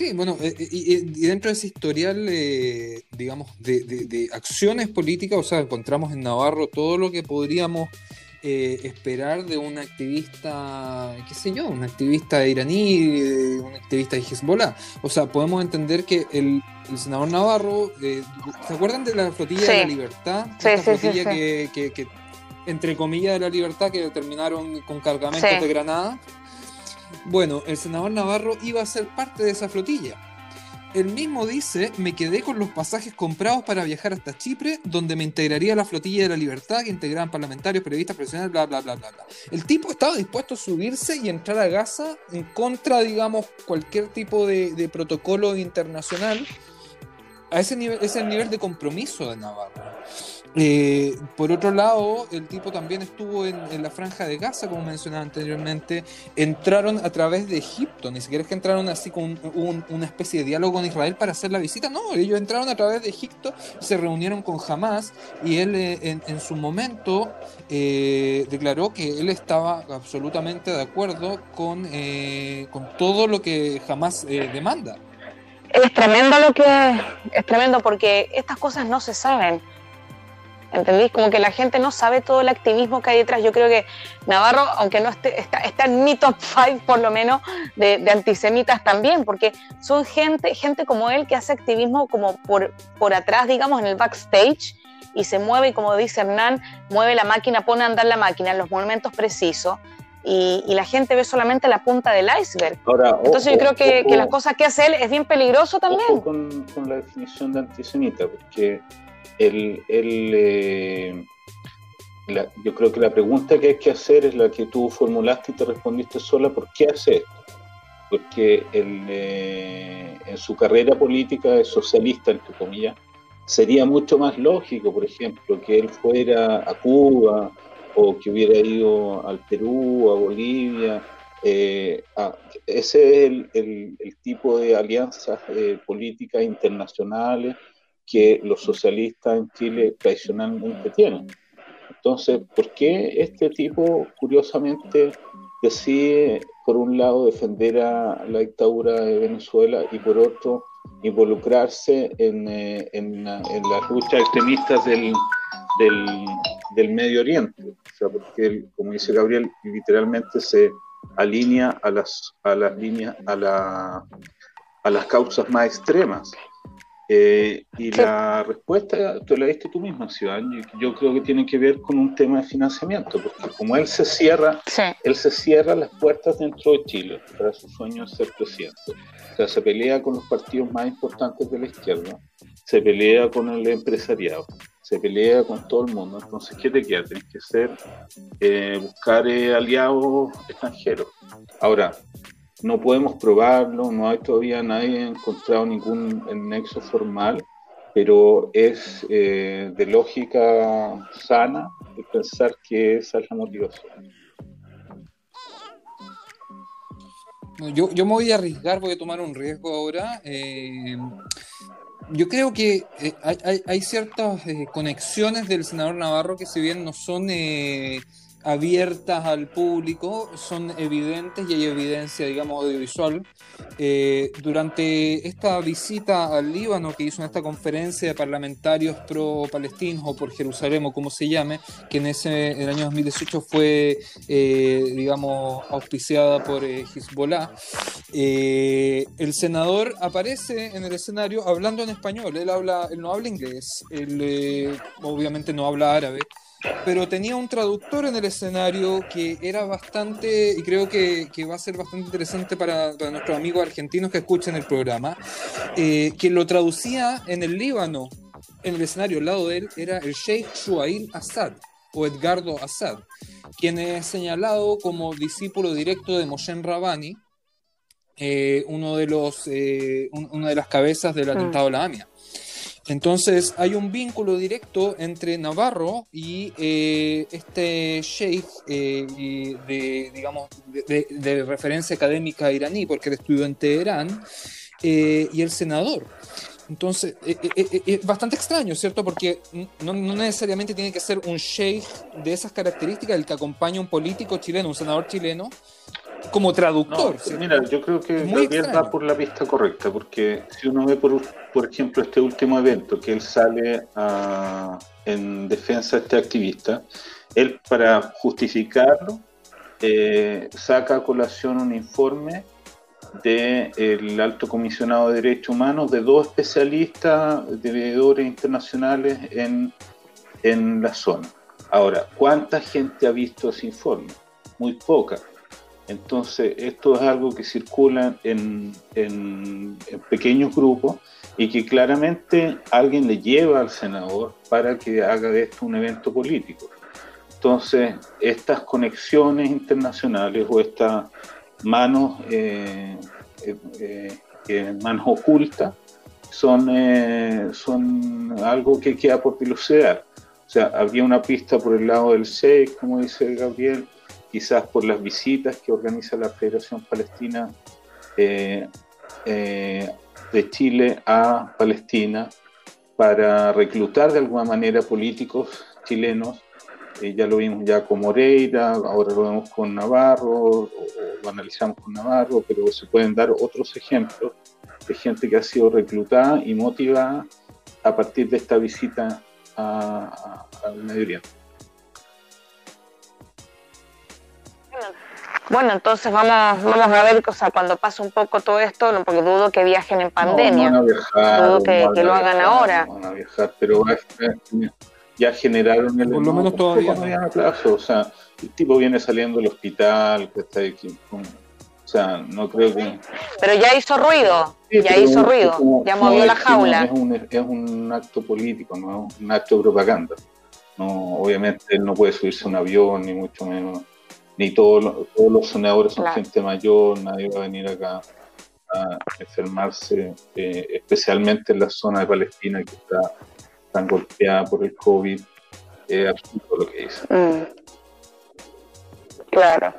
Sí, bueno, eh, eh, y, dentro de ese historial, eh, digamos, de, acciones políticas, o sea, encontramos en Navarro todo lo que podríamos eh, esperar de un activista, qué sé yo, un activista iraní, un activista de Hezbollah. O sea, podemos entender que el, senador Navarro, eh, ¿se acuerdan de la flotilla de la libertad? Sí, Esta flotilla que, entre comillas, de la libertad, que terminaron con cargamentos de granada. Bueno, el senador Navarro iba a ser parte de esa flotilla. El mismo dice, me quedé con los pasajes comprados para viajar hasta Chipre, donde me integraría la flotilla de la libertad que integraban parlamentarios, periodistas, profesionales, bla, bla, bla, bla, bla. El tipo estaba dispuesto a subirse y entrar a Gaza en contra, digamos, cualquier tipo de, de protocolo internacional. A ese nivel, ese es el nivel de compromiso de Navarro. Eh, por otro lado, el tipo también estuvo en, la franja de Gaza, como mencionaba anteriormente. Entraron a través de Egipto, ni siquiera es que entraron así con una especie de diálogo con Israel para hacer la visita, no, ellos entraron a través de Egipto, se reunieron con Hamas y él eh, en, su momento eh, declaró que él estaba absolutamente de acuerdo con, con todo lo que Hamas demanda. Es tremendo lo que es tremendo porque estas cosas no se saben ¿Entendís? Como que la gente no sabe todo el activismo que hay detrás. Yo creo que Navarro, aunque no esté, está, en mi top 5 por lo menos de, antisemitas también, porque son gente, gente como él que hace activismo como por, por atrás, digamos, en el backstage y se mueve, y como dice Hernán, mueve la máquina, pone a andar la máquina en los momentos precisos. Y, la gente ve solamente la punta del iceberg. Entonces yo creo que, que, la cosa que hace él es bien peligroso también. Con, con la definición de antisemita, porque el, eh, yo creo que la pregunta que hay que hacer es la que tú formulaste y te respondiste sola, ¿por qué hace esto? Porque eh, en su carrera política de socialista, entre comillas, sería mucho más lógico, por ejemplo, que él fuera a Cuba o que hubiera ido al Perú, a Bolivia. Eh, ese es el, tipo de alianzas políticas internacionales que los socialistas en Chile tradicionalmente tienen. Entonces, ¿por qué este tipo, curiosamente, decide, por un lado, defender a la dictadura de Venezuela y por otro, involucrarse en, eh, en, en las luchas extremistas del, del, del, Medio Oriente? O sea, porque, como dice Gabriel, literalmente se alinea a las, a las líneas, a, la, a las causas más extremas. Eh, y la respuesta, tú la diste tú misma, Ciudad. Yo, creo que tiene que ver con un tema de financiamiento, porque como él se cierra, él se cierra las puertas dentro de Chile para su sueño de ser presidente. O sea, se pelea con los partidos más importantes de la izquierda, se pelea con el empresariado, se pelea con todo el mundo. Entonces, ¿qué te queda? Tienes que ser, eh, buscar eh, aliados extranjeros. Ahora, no podemos probarlo, no hay todavía nadie encontrado ningún nexo formal, pero es eh, de lógica sana pensar que es la motivación. Yo, yo me voy a arriesgar, voy a tomar un riesgo ahora. Eh, yo creo que eh, hay, hay, ciertas conexiones del senador Navarro que si bien no son abiertas al público, son evidentes y hay evidencia, digamos, audiovisual. Eh, durante esta visita al Líbano que hizo en esta conferencia de parlamentarios pro-palestinos o por Jerusalén o como se llame, que en ese el año 2018 fue, eh, digamos, auspiciada por eh, Hezbollah, el senador aparece en el escenario hablando en español. Él, habla, él no habla inglés, él obviamente no habla árabe pero tenía un traductor en el escenario que era bastante, y creo que, va a ser bastante interesante para, para, nuestros amigos argentinos que escuchen el programa, eh, que lo traducía en el Líbano, en el escenario al lado de él, era el Sheikh Shuail Assad, o Edgardo Assad, quien es señalado como discípulo directo de Moshe Rabani, eh, uno de los, eh, una de las cabezas del atentado a la AMIA. Entonces hay un vínculo directo entre Navarro y eh, este sheikh eh, de, digamos, de, referencia académica iraní, porque él estudió en Teherán, eh, y el senador. Entonces, es bastante extraño, ¿cierto? Porque no, necesariamente tiene que ser un sheikh de esas características el que acompaña a un político chileno, un senador chileno, como traductor. mira, yo creo que Gabriel va por la pista correcta, porque si uno ve, por, por ejemplo, este último evento, que él sale en defensa de este activista, él para justificarlo eh, saca a colación un informe del alto comisionado de derechos humanos de dos especialistas de internacionales en, en la zona. Ahora, ¿cuánta gente ha visto ese informe? Muy poca. Entonces, esto es algo que circula en, pequeños grupos y que claramente alguien le lleva al senador para que haga de esto un evento político. Entonces, estas conexiones internacionales o estas manos, eh, eh, eh, ocultas son, son algo que queda por dilucidar. O sea, había una pista por el lado del SEC, como dice Gabriel, quizás por las visitas que organiza la Federación Palestina eh, eh, de Chile a Palestina para reclutar de alguna manera políticos chilenos. Eh, ya lo vimos ya con Moreira, ahora lo vemos con Navarro, o, lo analizamos con Navarro, pero se pueden dar otros ejemplos de gente que ha sido reclutada y motivada a partir de esta visita al Medio Oriente. Bueno, entonces vamos, vamos a ver, o sea, cuando pase un poco todo esto, porque dudo que viajen en pandemia. No, viajar, dudo que, lo hagan ahora. van a viajar, pero ya generaron el. Por lo menos todavía. No. o sea, el tipo viene saliendo del hospital, que está aquí. O sea, no creo que. Pero ya hizo ruido, ya hizo ruido, ya movió la jaula. Es un, es un acto político, no es un acto de propaganda. No, obviamente él no puede subirse a un avión, ni mucho menos ni todos, todos los senadores son gente mayor, nadie va a venir acá a enfermarse, eh, especialmente en la zona de Palestina que está tan golpeada por el COVID. Es absurdo lo que dice. Mm. Claro.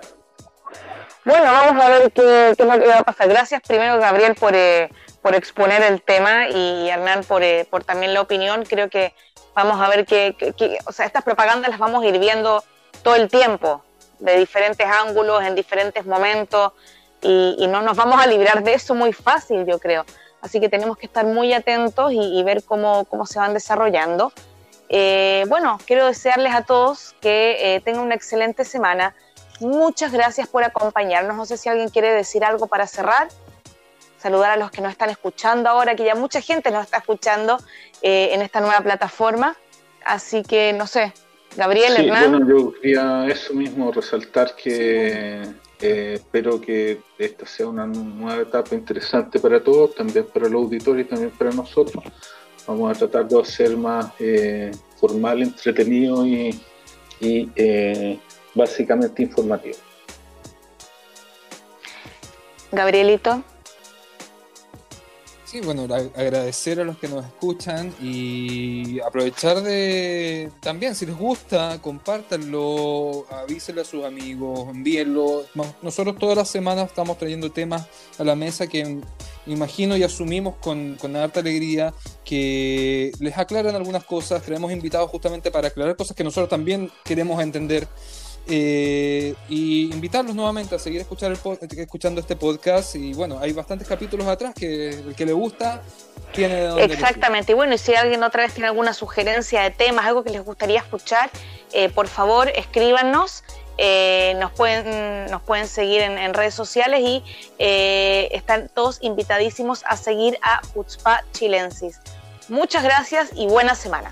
Bueno, vamos a ver qué, qué, es lo que va a pasar. Gracias primero, Gabriel, por, eh, por exponer el tema y Hernán por, eh, por también la opinión. Creo que vamos a ver que, o sea, estas propagandas las vamos a ir viendo todo el tiempo de diferentes ángulos, en diferentes momentos, y, no nos vamos a librar de eso muy fácil, yo creo. Así que tenemos que estar muy atentos y, ver cómo, cómo, se van desarrollando. Eh, bueno, quiero desearles a todos que eh, tengan una excelente semana. Muchas gracias por acompañarnos. No sé si alguien quiere decir algo para cerrar. Saludar a los que nos están escuchando ahora, que ya mucha gente nos está escuchando eh, en esta nueva plataforma. Así que, no sé, Gabriel, sí, Bueno, yo quería eso mismo, resaltar que eh, espero que esta sea una nueva etapa interesante para todos, también para los auditores y también para nosotros. Vamos a tratar de hacer más eh, formal, entretenido y, eh, básicamente informativo. Gabrielito. Sí, bueno, agradecer a los que nos escuchan y aprovechar de también, si les gusta, compártanlo, avísenlo a sus amigos, envíenlo. Nosotros todas las semanas estamos trayendo temas a la mesa que imagino y asumimos con, con harta alegría que les aclaran algunas cosas. Tenemos invitados justamente para aclarar cosas que nosotros también queremos entender Eh, y invitarlos nuevamente a seguir el escuchando este podcast. Y bueno, hay bastantes capítulos atrás que el que le gusta tiene de Exactamente. Y bueno, y si alguien otra vez tiene alguna sugerencia de temas, algo que les gustaría escuchar, eh, por favor escríbanos. Eh, nos, pueden, nos pueden seguir en, redes sociales y están todos invitadísimos a seguir a Utspa Chilensis. Muchas gracias y buena semana.